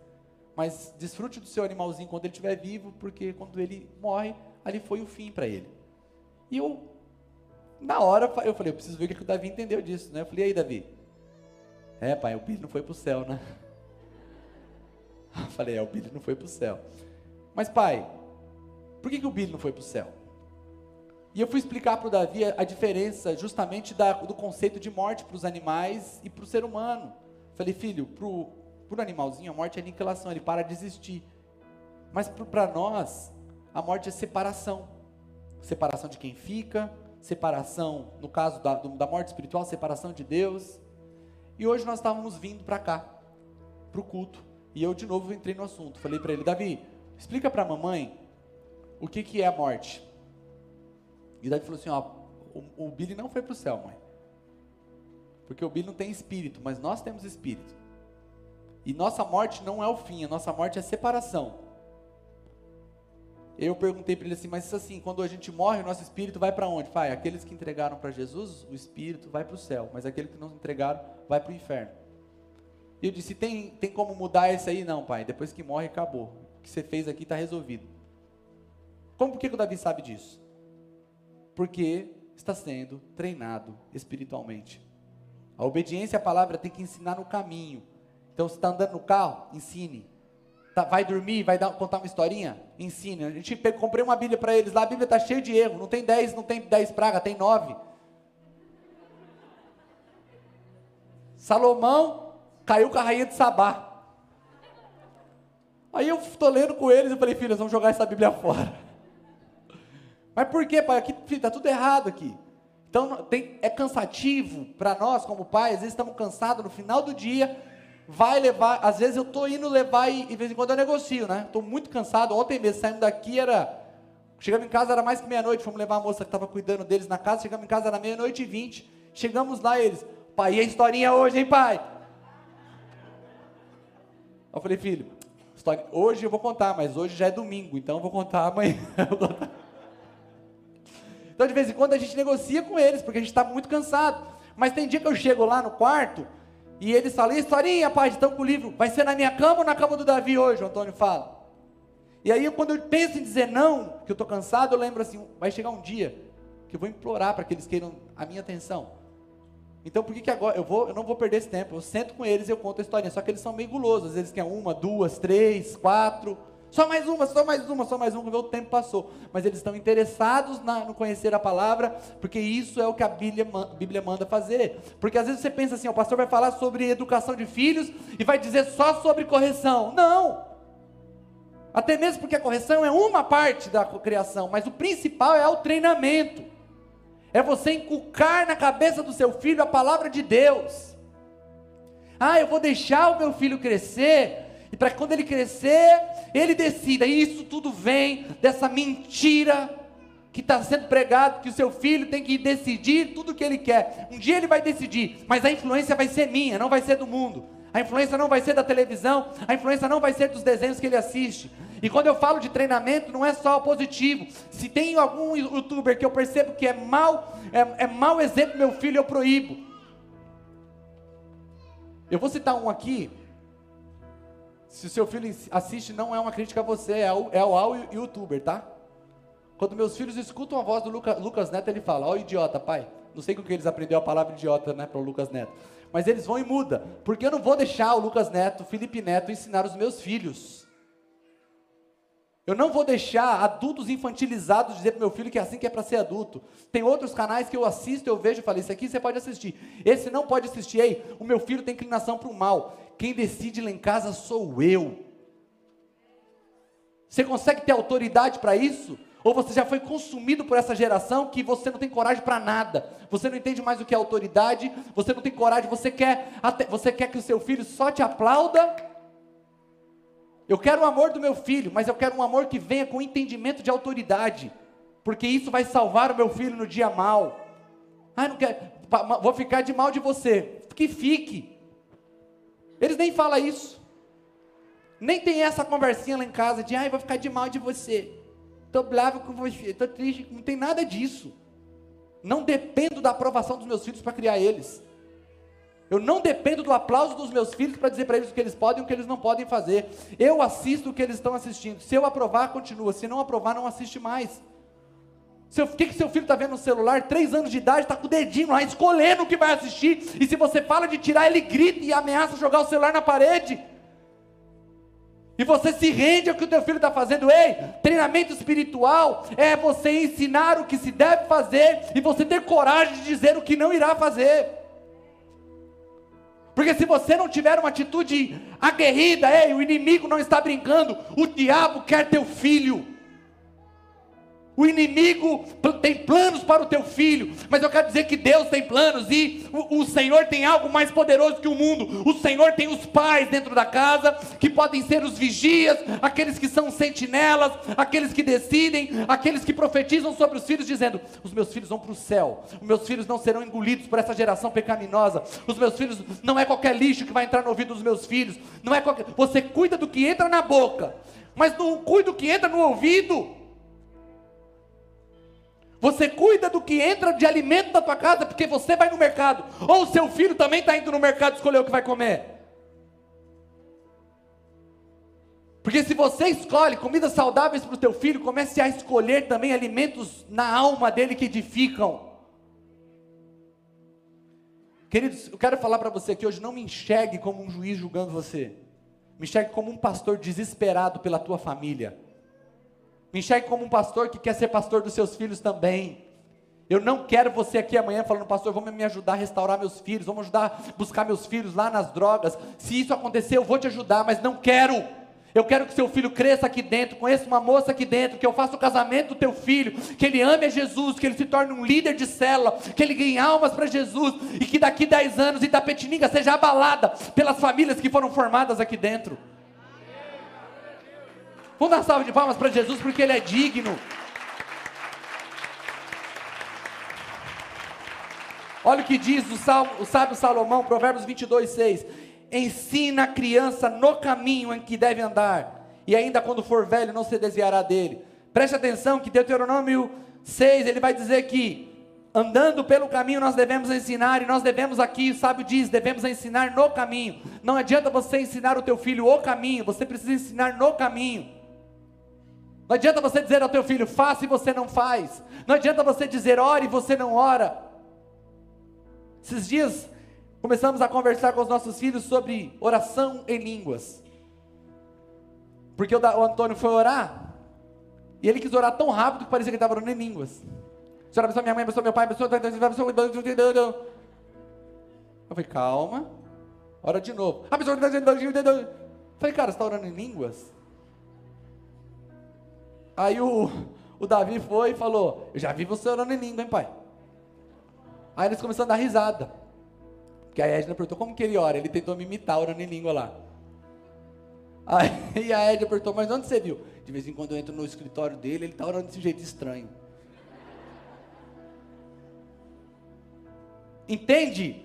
Mas desfrute do seu animalzinho quando ele estiver vivo, porque quando ele morre, ali foi o fim para ele. E eu, na hora, eu falei, eu preciso ver o que, o Davi entendeu disso, né? Eu falei, e aí, Davi? É, pai, o Billy não foi para o céu, né? Eu falei, é, o Billy não foi para o céu. Mas, pai, por que, que o Billy não foi para o céu? E eu fui explicar para o Davi a, diferença justamente da, do conceito de morte para os animais e para o ser humano. Falei, filho, para o animalzinho a morte é aniquilação, ele para de existir. Mas para nós, a morte é separação separação de quem fica, separação, no caso da, da morte espiritual, separação de Deus. E hoje nós estávamos vindo para cá, para o culto. E eu de novo entrei no assunto. Falei para ele, Davi, explica para a mamãe o que, que é a morte. E Davi falou assim: ó, o, o Billy não foi para o céu, mãe. Porque o Billy não tem espírito, mas nós temos espírito. E nossa morte não é o fim, a nossa morte é separação. Eu perguntei para ele assim, mas assim, quando a gente morre, o nosso espírito vai para onde? Pai, aqueles que entregaram para Jesus, o espírito vai para o céu, mas aqueles que não entregaram, vai para o inferno. E eu disse, tem, tem como mudar isso aí? Não, pai, depois que morre, acabou. O que você fez aqui está resolvido. Como, por que, que o Davi sabe disso? Porque está sendo treinado espiritualmente. A obediência à palavra tem que ensinar no caminho. Então, se está andando no carro, ensine. Tá, vai dormir, vai dar, contar uma historinha? Ensine. A gente comprei uma Bíblia para eles lá, a Bíblia está cheia de erro. Não tem dez, não tem dez pragas, tem nove. Salomão caiu com a rainha de Sabá. Aí eu estou lendo com eles e falei, filhos, vamos jogar essa Bíblia fora. Mas por quê, pai? Aqui está tudo errado aqui. Então tem, é cansativo para nós como pais, às vezes estamos cansados no final do dia vai levar, às vezes eu estou indo levar e de vez em quando eu negocio, né? Estou muito cansado, ontem mesmo saímos daqui, era, chegamos em casa, era mais que meia-noite, fomos levar a moça que estava cuidando deles na casa, chegamos em casa, era meia-noite e vinte, chegamos lá eles, pai, e a historinha hoje, hein pai? Eu falei, filho, Hoje eu vou contar, mas hoje já é domingo, então eu vou contar amanhã. Então, de vez em quando, a gente negocia com eles, porque a gente está muito cansado. Mas tem dia que eu chego lá no quarto e eles falam: historinha, pai, estão com o livro. Vai ser na minha cama ou na cama do Davi hoje? O Antônio fala. E aí, quando eu penso em dizer não, que eu estou cansado, eu lembro assim: vai chegar um dia que eu vou implorar para que eles queiram a minha atenção. Então por que, que agora eu, vou, eu não vou perder esse tempo? Eu sento com eles e eu conto a história. Só que eles são meio gulosos. Eles querem uma, duas, três, quatro. Só mais uma, só mais uma, só mais uma, o tempo passou. Mas eles estão interessados na, no conhecer a palavra, porque isso é o que a Bíblia, a Bíblia manda fazer. Porque às vezes você pensa assim, o pastor vai falar sobre educação de filhos e vai dizer só sobre correção. Não! Até mesmo porque a correção é uma parte da criação, mas o principal é o treinamento é você inculcar na cabeça do seu filho a palavra de Deus. Ah, eu vou deixar o meu filho crescer, e para que quando ele crescer, ele decida. E isso tudo vem dessa mentira que está sendo pregado, que o seu filho tem que decidir tudo o que ele quer. Um dia ele vai decidir, mas a influência vai ser minha, não vai ser do mundo. A influência não vai ser da televisão, a influência não vai ser dos desenhos que ele assiste. E quando eu falo de treinamento, não é só o positivo. Se tem algum youtuber que eu percebo que é mau, é, é mau exemplo, meu filho, eu proíbo. Eu vou citar um aqui. Se o seu filho assiste, não é uma crítica a você, é, o, é o ao youtuber, tá? Quando meus filhos escutam a voz do Luca, Lucas Neto, ele fala: Ó, oh, idiota, pai. Não sei com que eles aprenderam a palavra idiota, né, para o Lucas Neto. Mas eles vão e muda. Porque eu não vou deixar o Lucas Neto, o Felipe Neto ensinar os meus filhos. Eu não vou deixar adultos infantilizados dizer para meu filho que é assim que é para ser adulto. Tem outros canais que eu assisto, eu vejo e falo, esse aqui você pode assistir. Esse não pode assistir. Ei, o meu filho tem inclinação para o mal. Quem decide lá em casa sou eu. Você consegue ter autoridade para isso? Ou você já foi consumido por essa geração que você não tem coragem para nada? Você não entende mais o que é autoridade, você não tem coragem, você quer, você quer que o seu filho só te aplauda eu quero o amor do meu filho, mas eu quero um amor que venha com entendimento de autoridade, porque isso vai salvar o meu filho no dia mal. Ah, não quero, vou ficar de mal de você. Que fique. Eles nem falam isso. Nem tem essa conversinha lá em casa de, ai, vou ficar de mal de você. Estou bravo com você, estou triste. Não tem nada disso. Não dependo da aprovação dos meus filhos para criar eles. Eu não dependo do aplauso dos meus filhos para dizer para eles o que eles podem e o que eles não podem fazer. Eu assisto o que eles estão assistindo. Se eu aprovar, continua. Se não aprovar, não assiste mais. O que, que seu filho está vendo no celular? Três anos de idade, está com o dedinho lá, escolhendo o que vai assistir. E se você fala de tirar, ele grita e ameaça jogar o celular na parede. E você se rende ao que o teu filho está fazendo. Ei, treinamento espiritual é você ensinar o que se deve fazer e você ter coragem de dizer o que não irá fazer. Porque se você não tiver uma atitude aguerrida, ei, o inimigo não está brincando, o diabo quer teu filho. O inimigo tem planos para o teu filho, mas eu quero dizer que Deus tem planos e o, Senhor tem algo mais poderoso que o mundo. O Senhor tem os pais dentro da casa, que podem ser os vigias, aqueles que são sentinelas, aqueles que decidem, aqueles que profetizam sobre os filhos, dizendo: Os meus filhos vão para o céu, os meus filhos não serão engolidos por essa geração pecaminosa, os meus filhos não é qualquer lixo que vai entrar no ouvido dos meus filhos, não é qualquer. Você cuida do que entra na boca, mas não cuida do que entra no ouvido. Você cuida do que entra de alimento da tua casa, porque você vai no mercado. Ou o seu filho também está indo no mercado escolher o que vai comer. Porque se você escolhe comidas saudáveis para o teu filho, comece a escolher também alimentos na alma dele que edificam. Queridos, eu quero falar para você que hoje não me enxergue como um juiz julgando você. Me enxergue como um pastor desesperado pela tua família. Me enxergue como um pastor que quer ser pastor dos seus filhos também. Eu não quero você aqui amanhã falando, pastor, vamos me ajudar a restaurar meus filhos, vamos ajudar a buscar meus filhos lá nas drogas. Se isso acontecer, eu vou te ajudar, mas não quero. Eu quero que seu filho cresça aqui dentro, conheça uma moça aqui dentro, que eu faça o casamento do teu filho, que ele ame a Jesus, que ele se torne um líder de célula, que ele ganhe almas para Jesus e que daqui 10 anos Itapetininga seja abalada pelas famílias que foram formadas aqui dentro. Vamos dar uma salva de palmas para Jesus porque Ele é digno. Olha o que diz o, Salmo, o sábio Salomão, Provérbios 22, 6. ensina a criança no caminho em que deve andar, e ainda quando for velho não se desviará dele. Preste atenção que Deuteronômio 6, ele vai dizer que andando pelo caminho nós devemos ensinar, e nós devemos aqui, o sábio diz, devemos ensinar no caminho. Não adianta você ensinar o teu filho o caminho, você precisa ensinar no caminho. Não adianta você dizer ao teu filho, faça e você não faz. Não adianta você dizer, ore e você não ora. Esses dias começamos a conversar com os nossos filhos sobre oração em línguas. Porque o, o Antônio foi orar, e ele quis orar tão rápido que parecia que ele estava orando em línguas. Senhora, abençoa minha mãe, abençoa meu pai, abençoa... Eu falei, calma, ora de novo. Eu falei, cara, você está orando em línguas? Aí o, o Davi foi e falou: Eu já vi você orando em língua, hein, pai? Aí eles começaram a dar risada. Porque a Edna perguntou como que ele ora. Ele tentou me imitar orando em língua lá. Aí a Edna perguntou: Mas onde você viu? De vez em quando eu entro no escritório dele, ele está orando desse jeito estranho. Entende?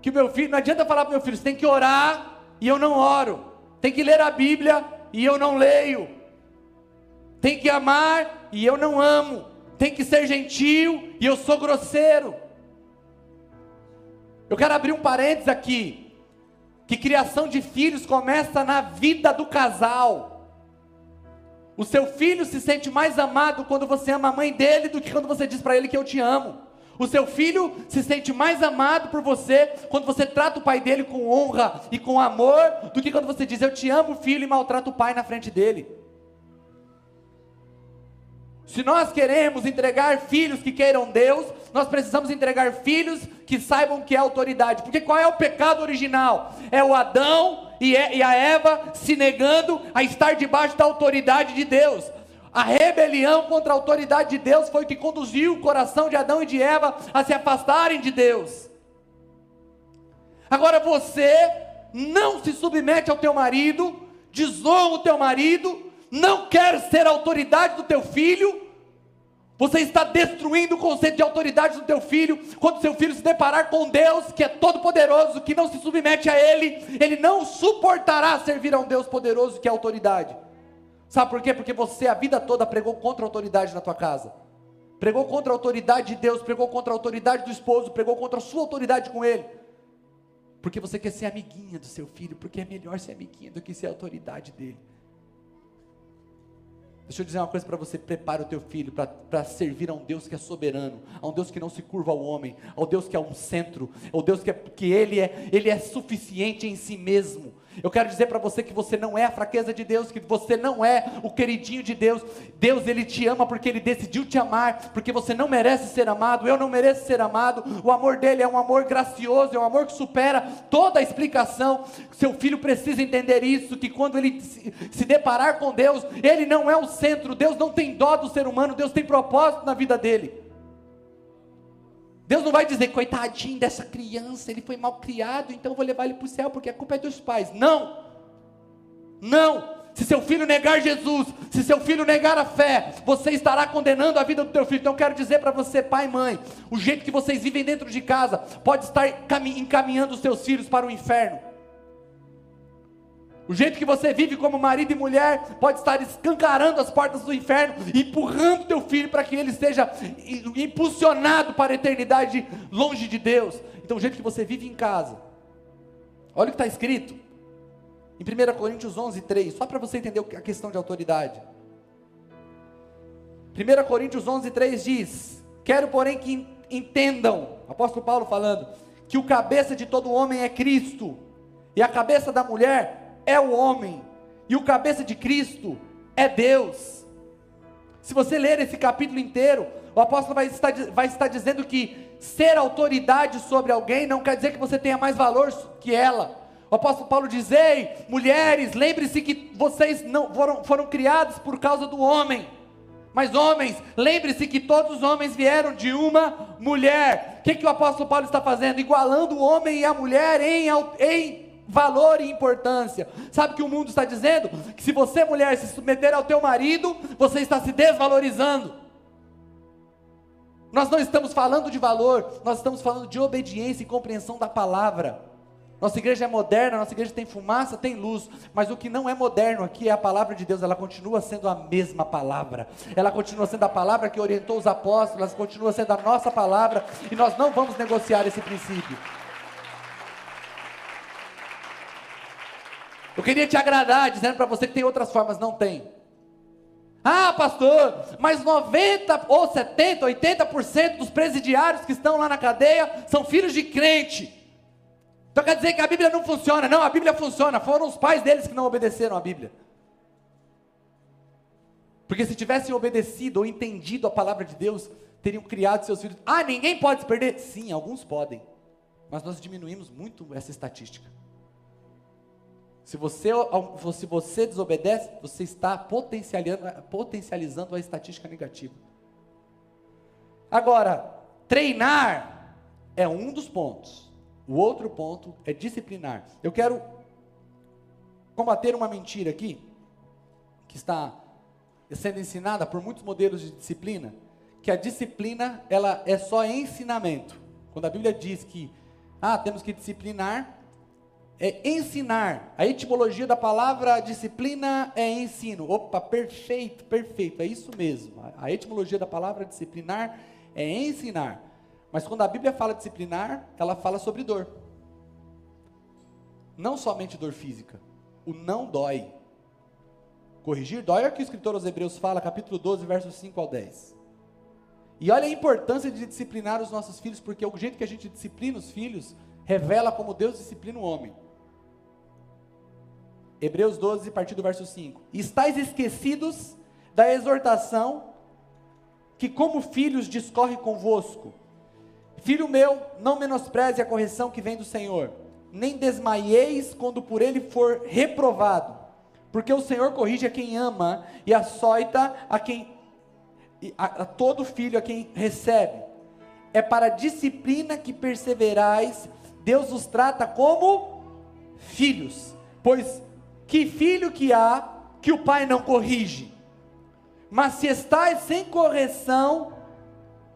Que meu filho, não adianta falar para meu filho, você tem que orar e eu não oro. Tem que ler a Bíblia e eu não leio tem que amar e eu não amo, tem que ser gentil e eu sou grosseiro. Eu quero abrir um parênteses aqui, que criação de filhos começa na vida do casal. O seu filho se sente mais amado quando você ama a mãe dele do que quando você diz para ele que eu te amo. O seu filho se sente mais amado por você quando você trata o pai dele com honra e com amor do que quando você diz eu te amo, filho, e maltrata o pai na frente dele. Se nós queremos entregar filhos que queiram Deus, nós precisamos entregar filhos que saibam que é autoridade. Porque qual é o pecado original? É o Adão e a Eva se negando a estar debaixo da autoridade de Deus. A rebelião contra a autoridade de Deus foi o que conduziu o coração de Adão e de Eva a se afastarem de Deus. Agora você não se submete ao teu marido, desonra o teu marido, não quer ser autoridade do teu filho, você está destruindo o conceito de autoridade do teu filho, quando seu filho se deparar com Deus, que é todo poderoso, que não se submete a ele, ele não suportará servir a um Deus poderoso que é autoridade. Sabe por quê? Porque você a vida toda pregou contra a autoridade na tua casa. Pregou contra a autoridade de Deus, pregou contra a autoridade do esposo, pregou contra a sua autoridade com ele. Porque você quer ser amiguinha do seu filho, porque é melhor ser amiguinha do que ser autoridade dele. Deixa eu dizer uma coisa para você: prepare o teu filho para servir a um Deus que é soberano, a um Deus que não se curva ao homem, ao Deus que é um centro, ao Deus que, é, que ele, é, ele é suficiente em si mesmo. Eu quero dizer para você que você não é a fraqueza de Deus, que você não é o queridinho de Deus. Deus ele te ama porque ele decidiu te amar, porque você não merece ser amado, eu não mereço ser amado. O amor dele é um amor gracioso, é um amor que supera toda a explicação. Seu filho precisa entender isso, que quando ele se, deparar com Deus, ele não é o centro. Deus não tem dó do ser humano, Deus tem propósito na vida dele. Deus não vai dizer, coitadinho dessa criança, ele foi mal criado, então vou levar ele para o céu, porque a culpa é dos pais. Não! Não! Se seu filho negar Jesus, se seu filho negar a fé, você estará condenando a vida do teu filho. Então quero dizer para você, pai e mãe, o jeito que vocês vivem dentro de casa pode estar encaminhando os seus filhos para o inferno. O jeito que você vive como marido e mulher pode estar escancarando as portas do inferno, empurrando teu filho para que ele seja impulsionado para a eternidade longe de Deus. Então, o jeito que você vive em casa, olha o que está escrito em 1 Coríntios 11, 3, só para você entender a questão de autoridade. 1 Coríntios 11, 3 diz: Quero, porém, que entendam, apóstolo Paulo falando, que o cabeça de todo homem é Cristo, e a cabeça da mulher é o homem, e o cabeça de Cristo é Deus. Se você ler esse capítulo inteiro, o apóstolo vai estar, vai estar dizendo que ser autoridade sobre alguém não quer dizer que você tenha mais valor que ela. O apóstolo Paulo diz: Ei, mulheres, lembre-se que vocês não foram, foram criados por causa do homem. Mas homens, lembre-se que todos os homens vieram de uma mulher. O que, que o apóstolo Paulo está fazendo? Igualando o homem e a mulher em, em valor e importância. Sabe o que o mundo está dizendo? Que se você, mulher, se submeter ao teu marido, você está se desvalorizando. Nós não estamos falando de valor, nós estamos falando de obediência e compreensão da palavra. Nossa igreja é moderna, nossa igreja tem fumaça, tem luz, mas o que não é moderno aqui é a palavra de Deus, ela continua sendo a mesma palavra, ela continua sendo a palavra que orientou os apóstolos, ela continua sendo a nossa palavra, e nós não vamos negociar esse princípio. Eu queria te agradar, dizendo para você que tem outras formas, não tem. Ah, pastor, mas 90 ou 70, 80% dos presidiários que estão lá na cadeia são filhos de crente. Então quer dizer que a Bíblia não funciona? Não, a Bíblia funciona. Foram os pais deles que não obedeceram a Bíblia. Porque se tivessem obedecido ou entendido a palavra de Deus, teriam criado seus filhos. Ah, ninguém pode se perder? Sim, alguns podem. Mas nós diminuímos muito essa estatística. Se você, se você desobedece, você está potencializando, potencializando a estatística negativa. Agora, treinar é um dos pontos. O outro ponto é disciplinar. Eu quero combater uma mentira aqui, que está sendo ensinada por muitos modelos de disciplina, que a disciplina ela é só ensinamento. Quando a Bíblia diz que ah, temos que disciplinar, é ensinar. A etimologia da palavra disciplina é ensino. Opa, perfeito, perfeito, é isso mesmo. A etimologia da palavra disciplinar é ensinar. Mas quando a Bíblia fala disciplinar, ela fala sobre dor. Não somente dor física. O não dói. Corrigir dói é o que o escritor aos Hebreus fala, capítulo 12, versos 5 ao 10. E olha a importância de disciplinar os nossos filhos, porque o jeito que a gente disciplina os filhos revela como Deus disciplina o homem. Hebreus 12, a partir do verso 5. Estais esquecidos da exortação que, como filhos, discorre convosco Filho meu, não menospreze a correção que vem do Senhor, nem desmaieis quando por ele for reprovado, porque o Senhor corrige a quem ama e açoita a quem a, a todo filho a quem recebe. É para a disciplina que perseverais, Deus os trata como filhos. Pois que filho que há que o pai não corrige? Mas se estáis sem correção,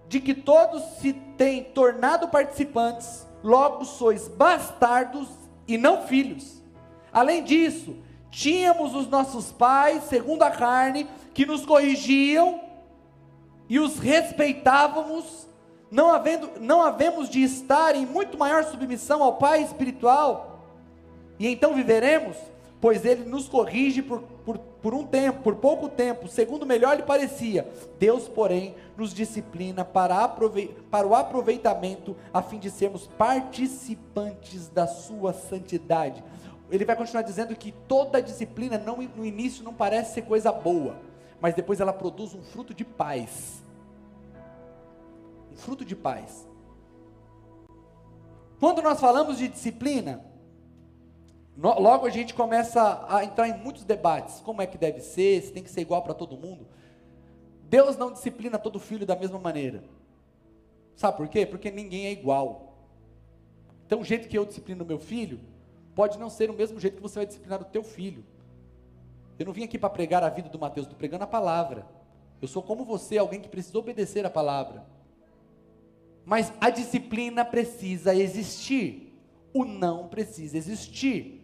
de que todos se têm tornado participantes, logo sois bastardos e não filhos. Além disso, tínhamos os nossos pais, segundo a carne, que nos corrigiam e os respeitávamos, não havendo, não havemos de estar em muito maior submissão ao Pai espiritual, e então viveremos, pois ele nos corrige por, por, por um tempo, por pouco tempo, segundo melhor lhe parecia. Deus, porém, nos disciplina para, para o aproveitamento, a fim de sermos participantes da sua santidade. Ele vai continuar dizendo que toda disciplina não, no início não parece ser coisa boa, mas depois ela produz um fruto de paz. Um fruto de paz. Quando nós falamos de disciplina, logo a gente começa a entrar em muitos debates. Como é que deve ser? Se tem que ser igual para todo mundo. Deus não disciplina todo filho da mesma maneira. Sabe por quê? Porque ninguém é igual. Então, o jeito que eu disciplino meu filho pode não ser o mesmo jeito que você vai disciplinar o teu filho. Eu não vim aqui para pregar a vida do Mateus, estou pregando a palavra. Eu sou como você, alguém que precisa obedecer a palavra. Mas a disciplina precisa existir. O não precisa existir.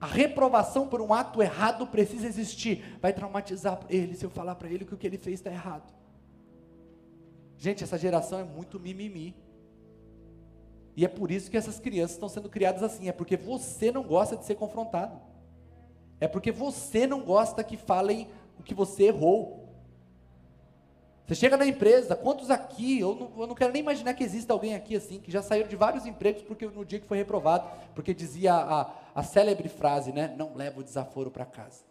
A reprovação por um ato errado precisa existir. Vai traumatizar ele se eu falar para ele que o que ele fez está errado. Gente, essa geração é muito mimimi. E é por isso que essas crianças estão sendo criadas assim. É porque você não gosta de ser confrontado. É porque você não gosta que falem o que você errou. Você chega na empresa, quantos aqui, eu não, eu não, quero nem imaginar que exista alguém aqui assim, que já saiu de vários empregos porque no dia que foi reprovado, porque dizia a, a célebre frase, né? Não leva o desaforo para casa.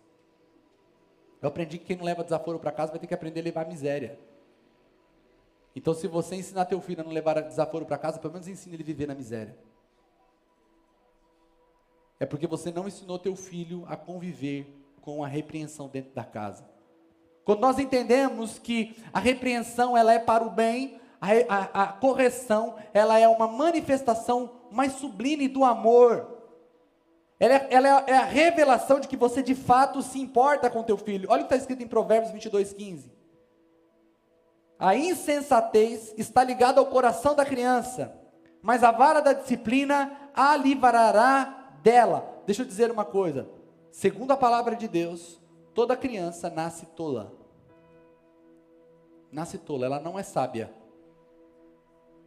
Eu aprendi que quem não leva desaforo para casa vai ter que aprender a levar miséria. Então, se você ensinar teu filho a não levar desaforo para casa, pelo menos ensine ele a viver na miséria. É porque você não ensinou teu filho a conviver com a repreensão dentro da casa. Quando nós entendemos que a repreensão ela é para o bem, a, a, a correção ela é uma manifestação mais sublime do amor. Ela, é, ela é, é, a revelação de que você de fato se importa com teu filho. Olha o que está escrito em Provérbios 22, 15. A insensatez está ligada ao coração da criança, mas a vara da disciplina a livrará dela. Deixa eu dizer uma coisa. Segundo a palavra de Deus, toda criança nasce tola. Nasce tola, ela não é sábia.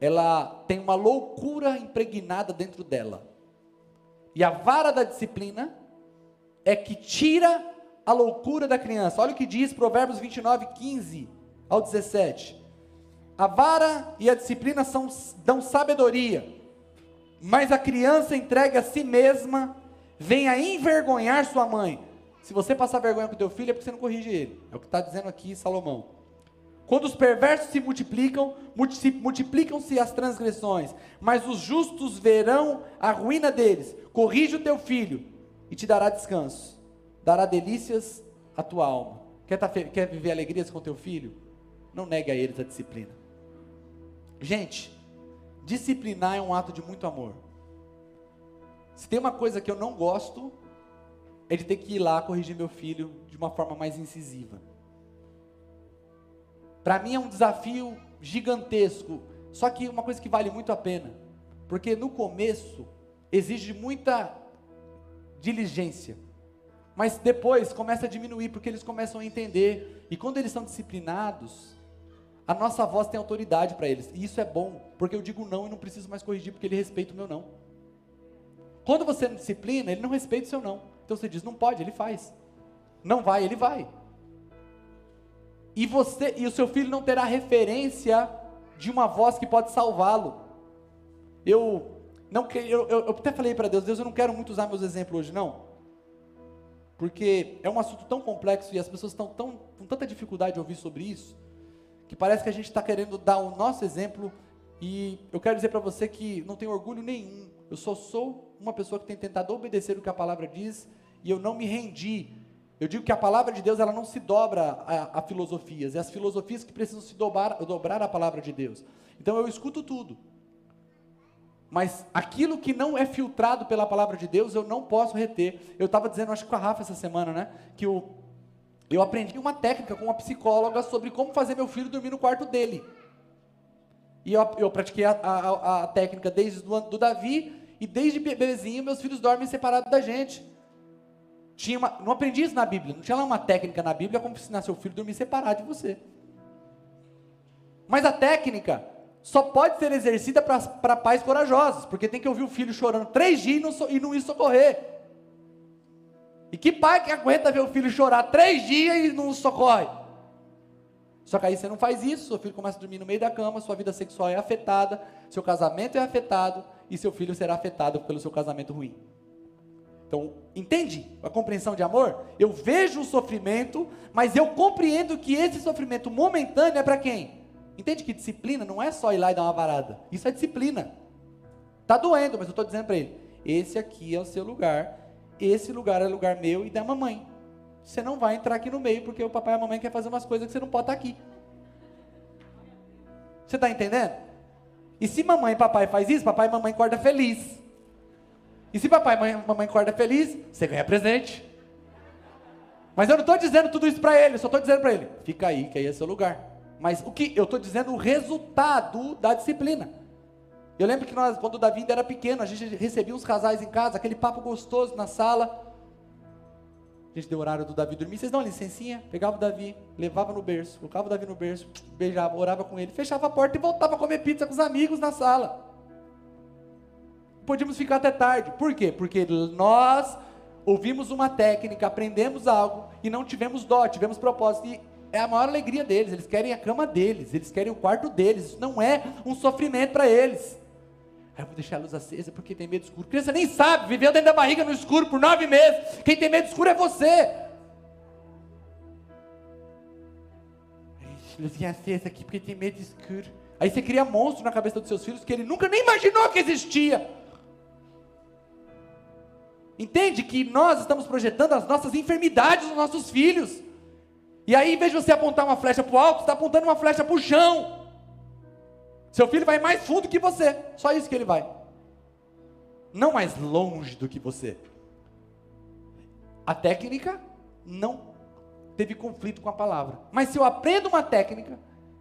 Ela tem uma loucura impregnada dentro dela. E a vara da disciplina é que tira a loucura da criança. Olha o que diz Provérbios 29, 15 ao 17. A vara e a disciplina são, dão sabedoria, mas a criança entregue a si mesma vem a envergonhar sua mãe. Se você passar vergonha com teu filho é porque você não corrige ele. É o que está dizendo aqui Salomão. Quando os perversos se multiplicam, multiplicam-se as transgressões, mas os justos verão a ruína deles. Corrige o teu filho e te dará descanso, dará delícias à tua alma. Quer, tá, quer viver alegrias com teu filho? Não negue a eles a disciplina. Gente, disciplinar é um ato de muito amor. Se tem uma coisa que eu não gosto, é de ter que ir lá corrigir meu filho de uma forma mais incisiva. Para mim é um desafio gigantesco, só que uma coisa que vale muito a pena, porque no começo exige muita diligência, mas depois começa a diminuir porque eles começam a entender e quando eles são disciplinados, a nossa voz tem autoridade para eles e isso é bom, porque eu digo não e não preciso mais corrigir porque ele respeita o meu não. Quando você não disciplina, ele não respeita o seu não. Então você diz não pode, ele faz. Não vai, ele vai e você e o seu filho não terá referência de uma voz que pode salvá-lo. Eu não eu, eu, eu até falei para Deus, Deus, eu não quero muito usar meus exemplos hoje não, porque é um assunto tão complexo e as pessoas estão tão, com tanta dificuldade de ouvir sobre isso, que parece que a gente está querendo dar o nosso exemplo e eu quero dizer para você que não tenho orgulho nenhum. Eu só sou uma pessoa que tem tentado obedecer o que a palavra diz e eu não me rendi eu digo que a palavra de Deus ela não se dobra a, a filosofias, é as filosofias que precisam se dobrar, dobrar a palavra de Deus. Então eu escuto tudo. Mas aquilo que não é filtrado pela palavra de Deus, eu não posso reter. Eu estava dizendo, acho que com a Rafa essa semana, né? Que eu, eu aprendi uma técnica com uma psicóloga sobre como fazer meu filho dormir no quarto dele. E eu, eu pratiquei a, a, a técnica desde do, do Davi, e desde bebezinho meus filhos dormem separados da gente. Tinha uma, não aprendi isso na Bíblia. Não tinha lá uma técnica na Bíblia como ensinar seu filho a dormir separado de você. Mas a técnica só pode ser exercida para pais corajosos, porque tem que ouvir o filho chorando três dias e não, e não ir socorrer. E que pai que aguenta ver o filho chorar três dias e não socorre? Só que aí você não faz isso, seu filho começa a dormir no meio da cama, sua vida sexual é afetada, seu casamento é afetado e seu filho será afetado pelo seu casamento ruim. Então, entende a compreensão de amor? Eu vejo o sofrimento, mas eu compreendo que esse sofrimento momentâneo é para quem? Entende que disciplina não é só ir lá e dar uma varada. Isso é disciplina. Tá doendo, mas eu estou dizendo para ele: esse aqui é o seu lugar, esse lugar é lugar meu e da mamãe. Você não vai entrar aqui no meio porque o papai e a mamãe querem fazer umas coisas que você não pode estar aqui. Você está entendendo? E se mamãe e papai faz isso, papai e mamãe acorda feliz. E se papai e mamãe acorda feliz, você ganha presente. Mas eu não estou dizendo tudo isso para ele, só estou dizendo para ele, fica aí, que aí é seu lugar. Mas o que eu estou dizendo o resultado da disciplina. Eu lembro que nós, quando o Davi ainda era pequeno, a gente recebia uns casais em casa, aquele papo gostoso na sala. Gente deu horário do Davi dormir. Vocês dão uma licencinha? Pegava o Davi, levava no berço, colocava o Davi no berço, beijava, orava com ele, fechava a porta e voltava a comer pizza com os amigos na sala podíamos ficar até tarde. Por quê? Porque nós ouvimos uma técnica, aprendemos algo e não tivemos dó, tivemos propósito. E é a maior alegria deles. Eles querem a cama deles, eles querem o quarto deles. Isso não é um sofrimento para eles. Aí eu vou deixar a luz acesa porque tem medo escuro. Criança nem sabe, viveu dentro da barriga no escuro por nove meses. Quem tem medo escuro é você. Luzinha acesa aqui porque tem medo escuro. Aí você cria monstro na cabeça dos seus filhos que ele nunca nem imaginou que existia. Entende que nós estamos projetando as nossas enfermidades nos nossos filhos. E aí, em vez de você apontar uma flecha para o alto, você está apontando uma flecha para o chão. Seu filho vai mais fundo que você. Só isso que ele vai. Não mais longe do que você. A técnica não teve conflito com a palavra. Mas se eu aprendo uma técnica,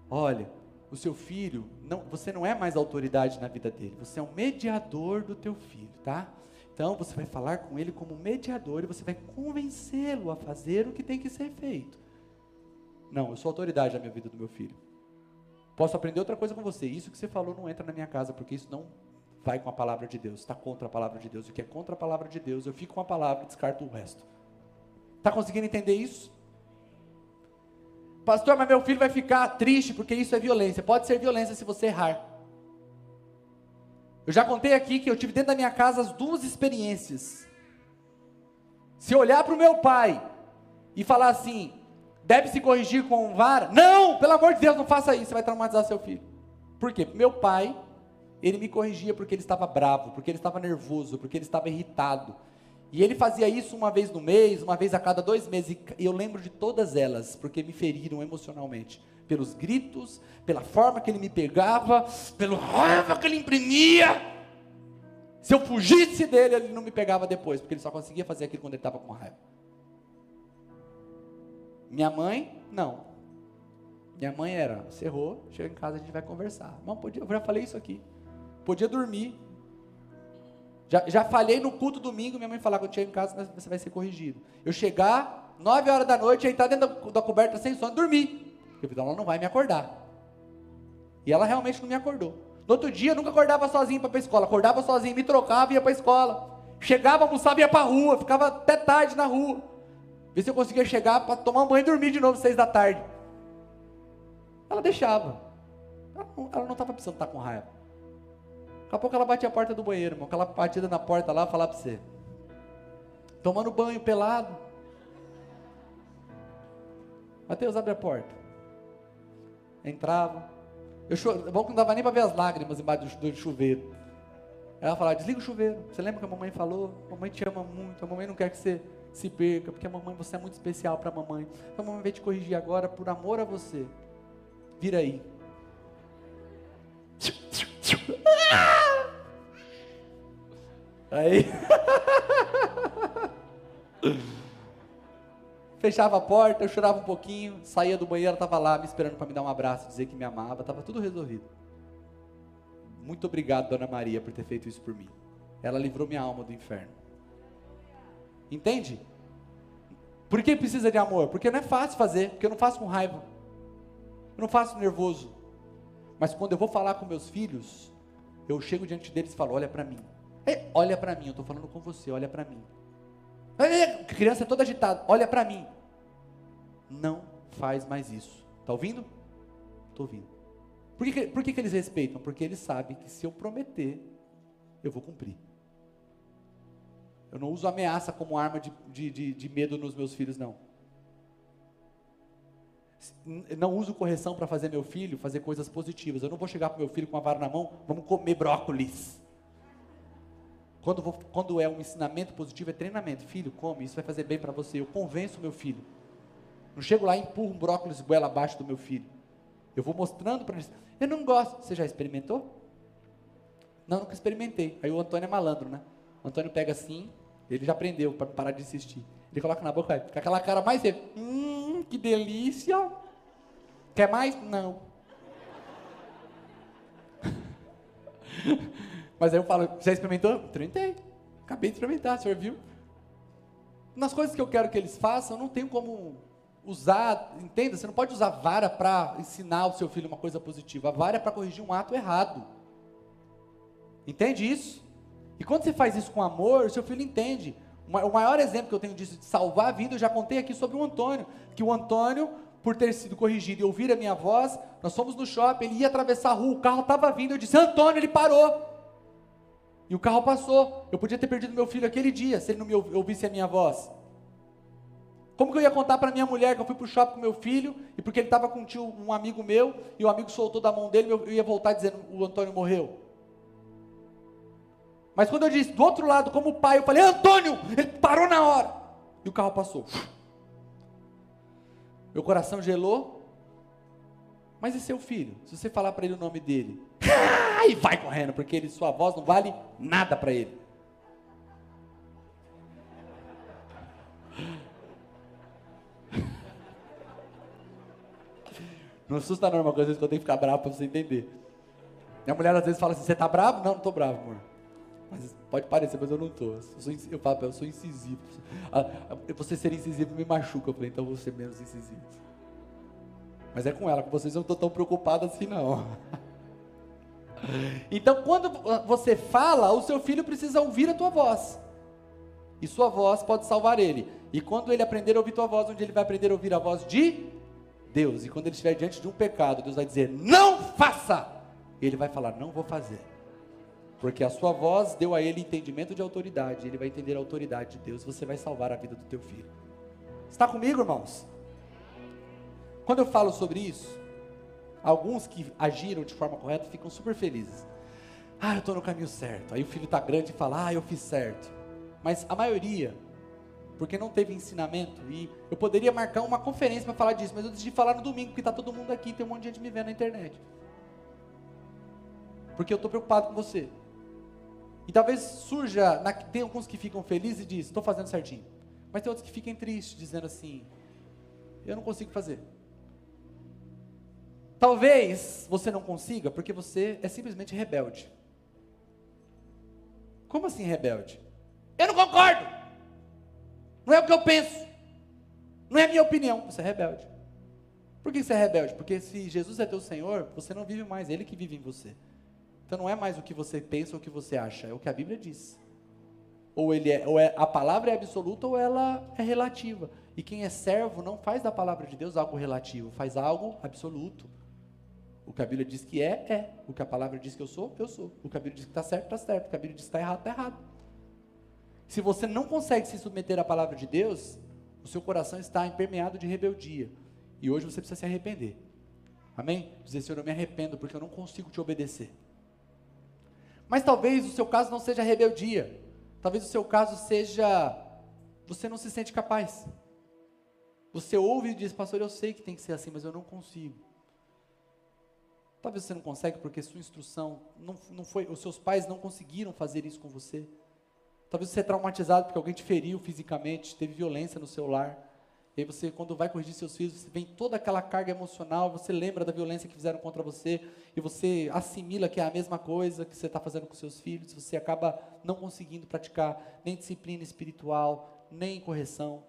olha, o seu filho, não, você não é mais autoridade na vida dele, você é um mediador do teu filho, tá? Então você vai falar com ele como mediador e você vai convencê-lo a fazer o que tem que ser feito. Não, eu sou autoridade na minha vida do meu filho. Posso aprender outra coisa com você. Isso que você falou não entra na minha casa, porque isso não vai com a palavra de Deus, está contra a palavra de Deus. O que é contra a palavra de Deus, eu fico com a palavra e descarto o resto. Está conseguindo entender isso? Pastor, mas meu filho vai ficar triste porque isso é violência. Pode ser violência se você errar. Eu já contei aqui que eu tive dentro da minha casa as duas experiências. Se olhar para o meu pai e falar assim, deve se corrigir com vara? Não, pelo amor de Deus, não faça isso, você vai traumatizar seu filho. Por quê? Meu pai, ele me corrigia porque ele estava bravo, porque ele estava nervoso, porque ele estava irritado. E ele fazia isso uma vez no mês, uma vez a cada dois meses, e eu lembro de todas elas, porque me feriram emocionalmente pelos gritos, pela forma que ele me pegava, pelo raiva que ele imprimia. Se eu fugisse dele, ele não me pegava depois, porque ele só conseguia fazer aquilo quando ele estava com raiva. Minha mãe, não. Minha mãe era, você errou, chega em casa, a gente vai conversar. Não, podia, eu já falei isso aqui. Podia dormir. Já, já falhei no culto domingo, minha mãe falar, quando chega em casa, você vai ser corrigido. Eu chegar, nove horas da noite, entrar dentro da, da coberta sem sono, dormir. Porque então ela não vai me acordar. E ela realmente não me acordou. No outro dia eu nunca acordava sozinho para a escola, acordava sozinho, me trocava e ia para a escola. Chegava, almoçava e ia para a rua, ficava até tarde na rua. Ver se eu conseguia chegar para tomar banho e dormir de novo seis da tarde. Ela deixava. Ela não estava precisando estar com raiva. Daqui a pouco ela batia a porta do banheiro, irmão. Aquela batida na porta lá, falar para você. Tomando banho pelado. Mateus, abre a porta entrava. Eu chor... Bom que não dava nem para ver as lágrimas embaixo do, chuveiro. Ela falava, desliga o chuveiro. Você lembra que a mamãe falou? A mamãe te ama muito, a mamãe não quer que você se perca, porque a mamãe, você é muito especial para a mamãe. Então a mamãe vai te corrigir agora por amor a você. Vira aí. Aí. Fechava a porta, eu chorava um pouquinho, saía do banheiro, ela estava lá me esperando para me dar um abraço, dizer que me amava, estava tudo resolvido. Muito obrigado, Dona Maria, por ter feito isso por mim. Ela livrou minha alma do inferno. Entende? Por que precisa de amor? Porque não é fácil fazer, porque eu não faço com raiva. Eu não faço nervoso. Mas quando eu vou falar com meus filhos, eu chego diante deles e falo: olha para mim. olha para mim, eu estou falando com você, olha para mim. A criança é toda agitada, olha para mim. Não faz mais isso. Está ouvindo? Estou ouvindo. Por, que, por que, que eles respeitam? Porque eles sabem que se eu prometer, eu vou cumprir. Eu não uso ameaça como arma de, de, de, de medo nos meus filhos, não. Não uso correção para fazer meu filho fazer coisas positivas. Eu não vou chegar para meu filho com uma vara na mão, vamos comer brócolis. Quando, vou, quando é um ensinamento positivo, é treinamento. Filho, come, isso vai fazer bem para você. Eu convenço meu filho. Não chego lá e empurro um brócolis goela abaixo do meu filho. Eu vou mostrando para ele. Eu não gosto. Você já experimentou? Não, nunca experimentei. Aí o Antônio é malandro, né? Antônio pega assim, ele já aprendeu para parar de insistir. Ele coloca na boca, com aquela cara mais. Hum, que delícia! Quer mais? Não. Mas aí eu falo, já experimentou? Experimentei. Acabei de experimentar, o senhor viu? Nas coisas que eu quero que eles façam, eu não tenho como usar, entenda, você não pode usar vara para ensinar o seu filho uma coisa positiva. A vara é para corrigir um ato errado. Entende isso? E quando você faz isso com amor, seu filho entende. O maior exemplo que eu tenho disso de salvar a vida, eu já contei aqui sobre o Antônio. Que o Antônio, por ter sido corrigido e ouvir a minha voz, nós fomos no shopping, ele ia atravessar a rua, o carro estava vindo, eu disse, Antônio, ele parou. E o carro passou. Eu podia ter perdido meu filho aquele dia, se ele não me ouvisse a minha voz. Como que eu ia contar para minha mulher que eu fui para o shopping com meu filho, e porque ele estava com um, tio, um amigo meu, e o amigo soltou da mão dele, eu ia voltar dizendo, o Antônio morreu. Mas quando eu disse do outro lado, como pai, eu falei, Antônio, ele parou na hora. E o carro passou. Meu coração gelou. Mas e seu filho? Se você falar para ele o nome dele, e vai correndo, porque ele, sua voz não vale nada para ele. Não assusta não, coisa que eu tenho que ficar bravo para você entender. Minha mulher às vezes fala assim, você tá bravo? Não, não tô bravo, amor. Mas pode parecer, mas eu não tô. Eu, sou, eu falo, eu sou incisivo. Você ser incisivo me machuca. Eu falei, então eu vou ser menos incisivo. Mas é com ela, com vocês eu não estou tão preocupado assim não. Então, quando você fala, o seu filho precisa ouvir a tua voz. E sua voz pode salvar ele. E quando ele aprender a ouvir tua voz, onde ele vai aprender a ouvir a voz de Deus. E quando ele estiver diante de um pecado, Deus vai dizer: "Não faça!" Ele vai falar: "Não vou fazer." Porque a sua voz deu a ele entendimento de autoridade, ele vai entender a autoridade de Deus, você vai salvar a vida do teu filho. Está comigo, irmãos? Quando eu falo sobre isso, alguns que agiram de forma correta ficam super felizes. Ah, eu estou no caminho certo. Aí o filho está grande e fala, ah, eu fiz certo. Mas a maioria, porque não teve ensinamento, e eu poderia marcar uma conferência para falar disso, mas eu decidi falar no domingo, porque está todo mundo aqui, tem um monte de gente me vendo na internet. Porque eu estou preocupado com você. E talvez surja, na, tem alguns que ficam felizes e dizem, estou fazendo certinho. Mas tem outros que ficam tristes, dizendo assim, eu não consigo fazer. Talvez você não consiga porque você é simplesmente rebelde. Como assim rebelde? Eu não concordo. Não é o que eu penso. Não é a minha opinião. Você é rebelde. Por que você é rebelde? Porque se Jesus é teu Senhor, você não vive mais, Ele que vive em você. Então não é mais o que você pensa ou o que você acha, é o que a Bíblia diz. Ou, ele é, ou é, a palavra é absoluta ou ela é relativa. E quem é servo não faz da palavra de Deus algo relativo, faz algo absoluto. O que a Bíblia diz que é, é. O que a palavra diz que eu sou, eu sou. O que a Bíblia diz que está certo, está certo. O que a Bíblia diz que está errado, está errado. Se você não consegue se submeter à palavra de Deus, o seu coração está impermeado de rebeldia. E hoje você precisa se arrepender. Amém? Dizer, Senhor, eu me arrependo porque eu não consigo te obedecer. Mas talvez o seu caso não seja rebeldia. Talvez o seu caso seja você não se sente capaz. Você ouve e diz, pastor, eu sei que tem que ser assim, mas eu não consigo. Talvez você não consegue porque sua instrução não, não foi, os seus pais não conseguiram fazer isso com você. Talvez você é traumatizado porque alguém te feriu fisicamente, teve violência no seu lar. E aí você, quando vai corrigir seus filhos, você vem toda aquela carga emocional, você lembra da violência que fizeram contra você, e você assimila que é a mesma coisa que você está fazendo com seus filhos, você acaba não conseguindo praticar nem disciplina espiritual, nem correção.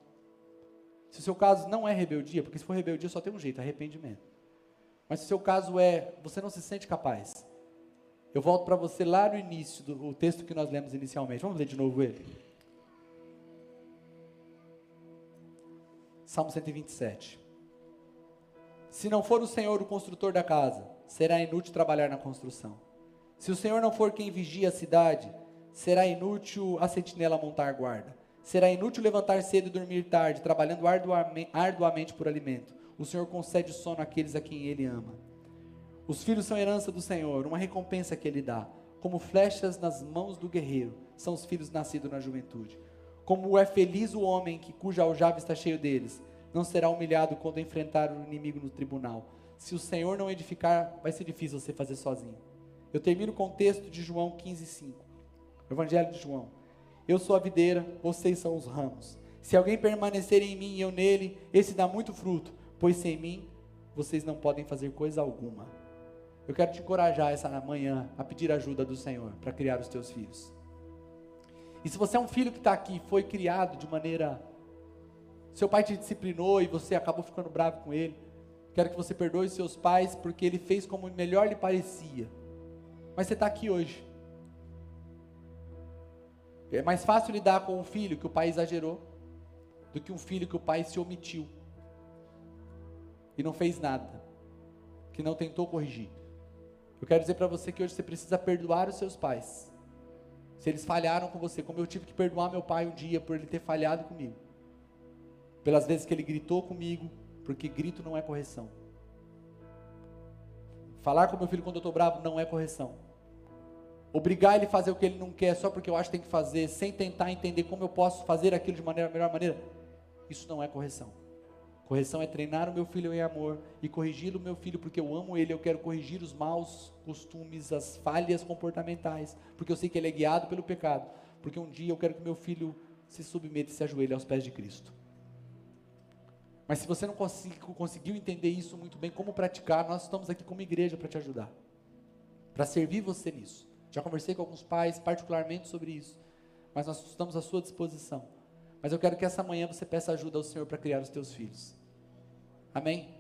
Se o seu caso não é rebeldia, porque se for rebeldia só tem um jeito, arrependimento. Mas se o seu caso é, você não se sente capaz. Eu volto para você lá no início do texto que nós lemos inicialmente. Vamos ler de novo ele. Salmo 127. Se não for o Senhor o construtor da casa, será inútil trabalhar na construção. Se o Senhor não for quem vigia a cidade, será inútil a sentinela montar guarda. Será inútil levantar cedo e dormir tarde, trabalhando arduamente por alimento o Senhor concede sono àqueles a quem Ele ama. Os filhos são herança do Senhor, uma recompensa que Ele dá. Como flechas nas mãos do guerreiro, são os filhos nascidos na juventude. Como é feliz o homem que cuja aljava está cheio deles, não será humilhado quando enfrentar o inimigo no tribunal. Se o Senhor não edificar, vai ser difícil você fazer sozinho. Eu termino com o texto de João 15,5. Evangelho de João. Eu sou a videira, vocês são os ramos. Se alguém permanecer em mim e eu nele, esse dá muito fruto, pois sem mim vocês não podem fazer coisa alguma. Eu quero te encorajar essa manhã a pedir ajuda do Senhor para criar os teus filhos. E se você é um filho que está aqui, foi criado de maneira. Seu pai te disciplinou e você acabou ficando bravo com ele. Quero que você perdoe seus pais porque ele fez como melhor lhe parecia. Mas você está aqui hoje. É mais fácil lidar com um filho que o pai exagerou do que um filho que o pai se omitiu e não fez nada, que não tentou corrigir. Eu quero dizer para você que hoje você precisa perdoar os seus pais. Se eles falharam com você, como eu tive que perdoar meu pai um dia por ele ter falhado comigo. Pelas vezes que ele gritou comigo, porque grito não é correção. Falar com meu filho quando eu estou bravo não é correção. Obrigar ele a fazer o que ele não quer só porque eu acho que tem que fazer, sem tentar entender como eu posso fazer aquilo de maneira melhor maneira, isso não é correção. Correção é treinar o meu filho em amor e corrigir o meu filho, porque eu amo ele, eu quero corrigir os maus costumes, as falhas comportamentais, porque eu sei que ele é guiado pelo pecado, porque um dia eu quero que meu filho se submeta e se ajoelhe aos pés de Cristo. Mas se você não conseguiu entender isso muito bem, como praticar, nós estamos aqui como igreja para te ajudar, para servir você nisso. Já conversei com alguns pais, particularmente sobre isso, mas nós estamos à sua disposição mas eu quero que essa manhã você peça ajuda ao Senhor para criar os teus filhos. Amém?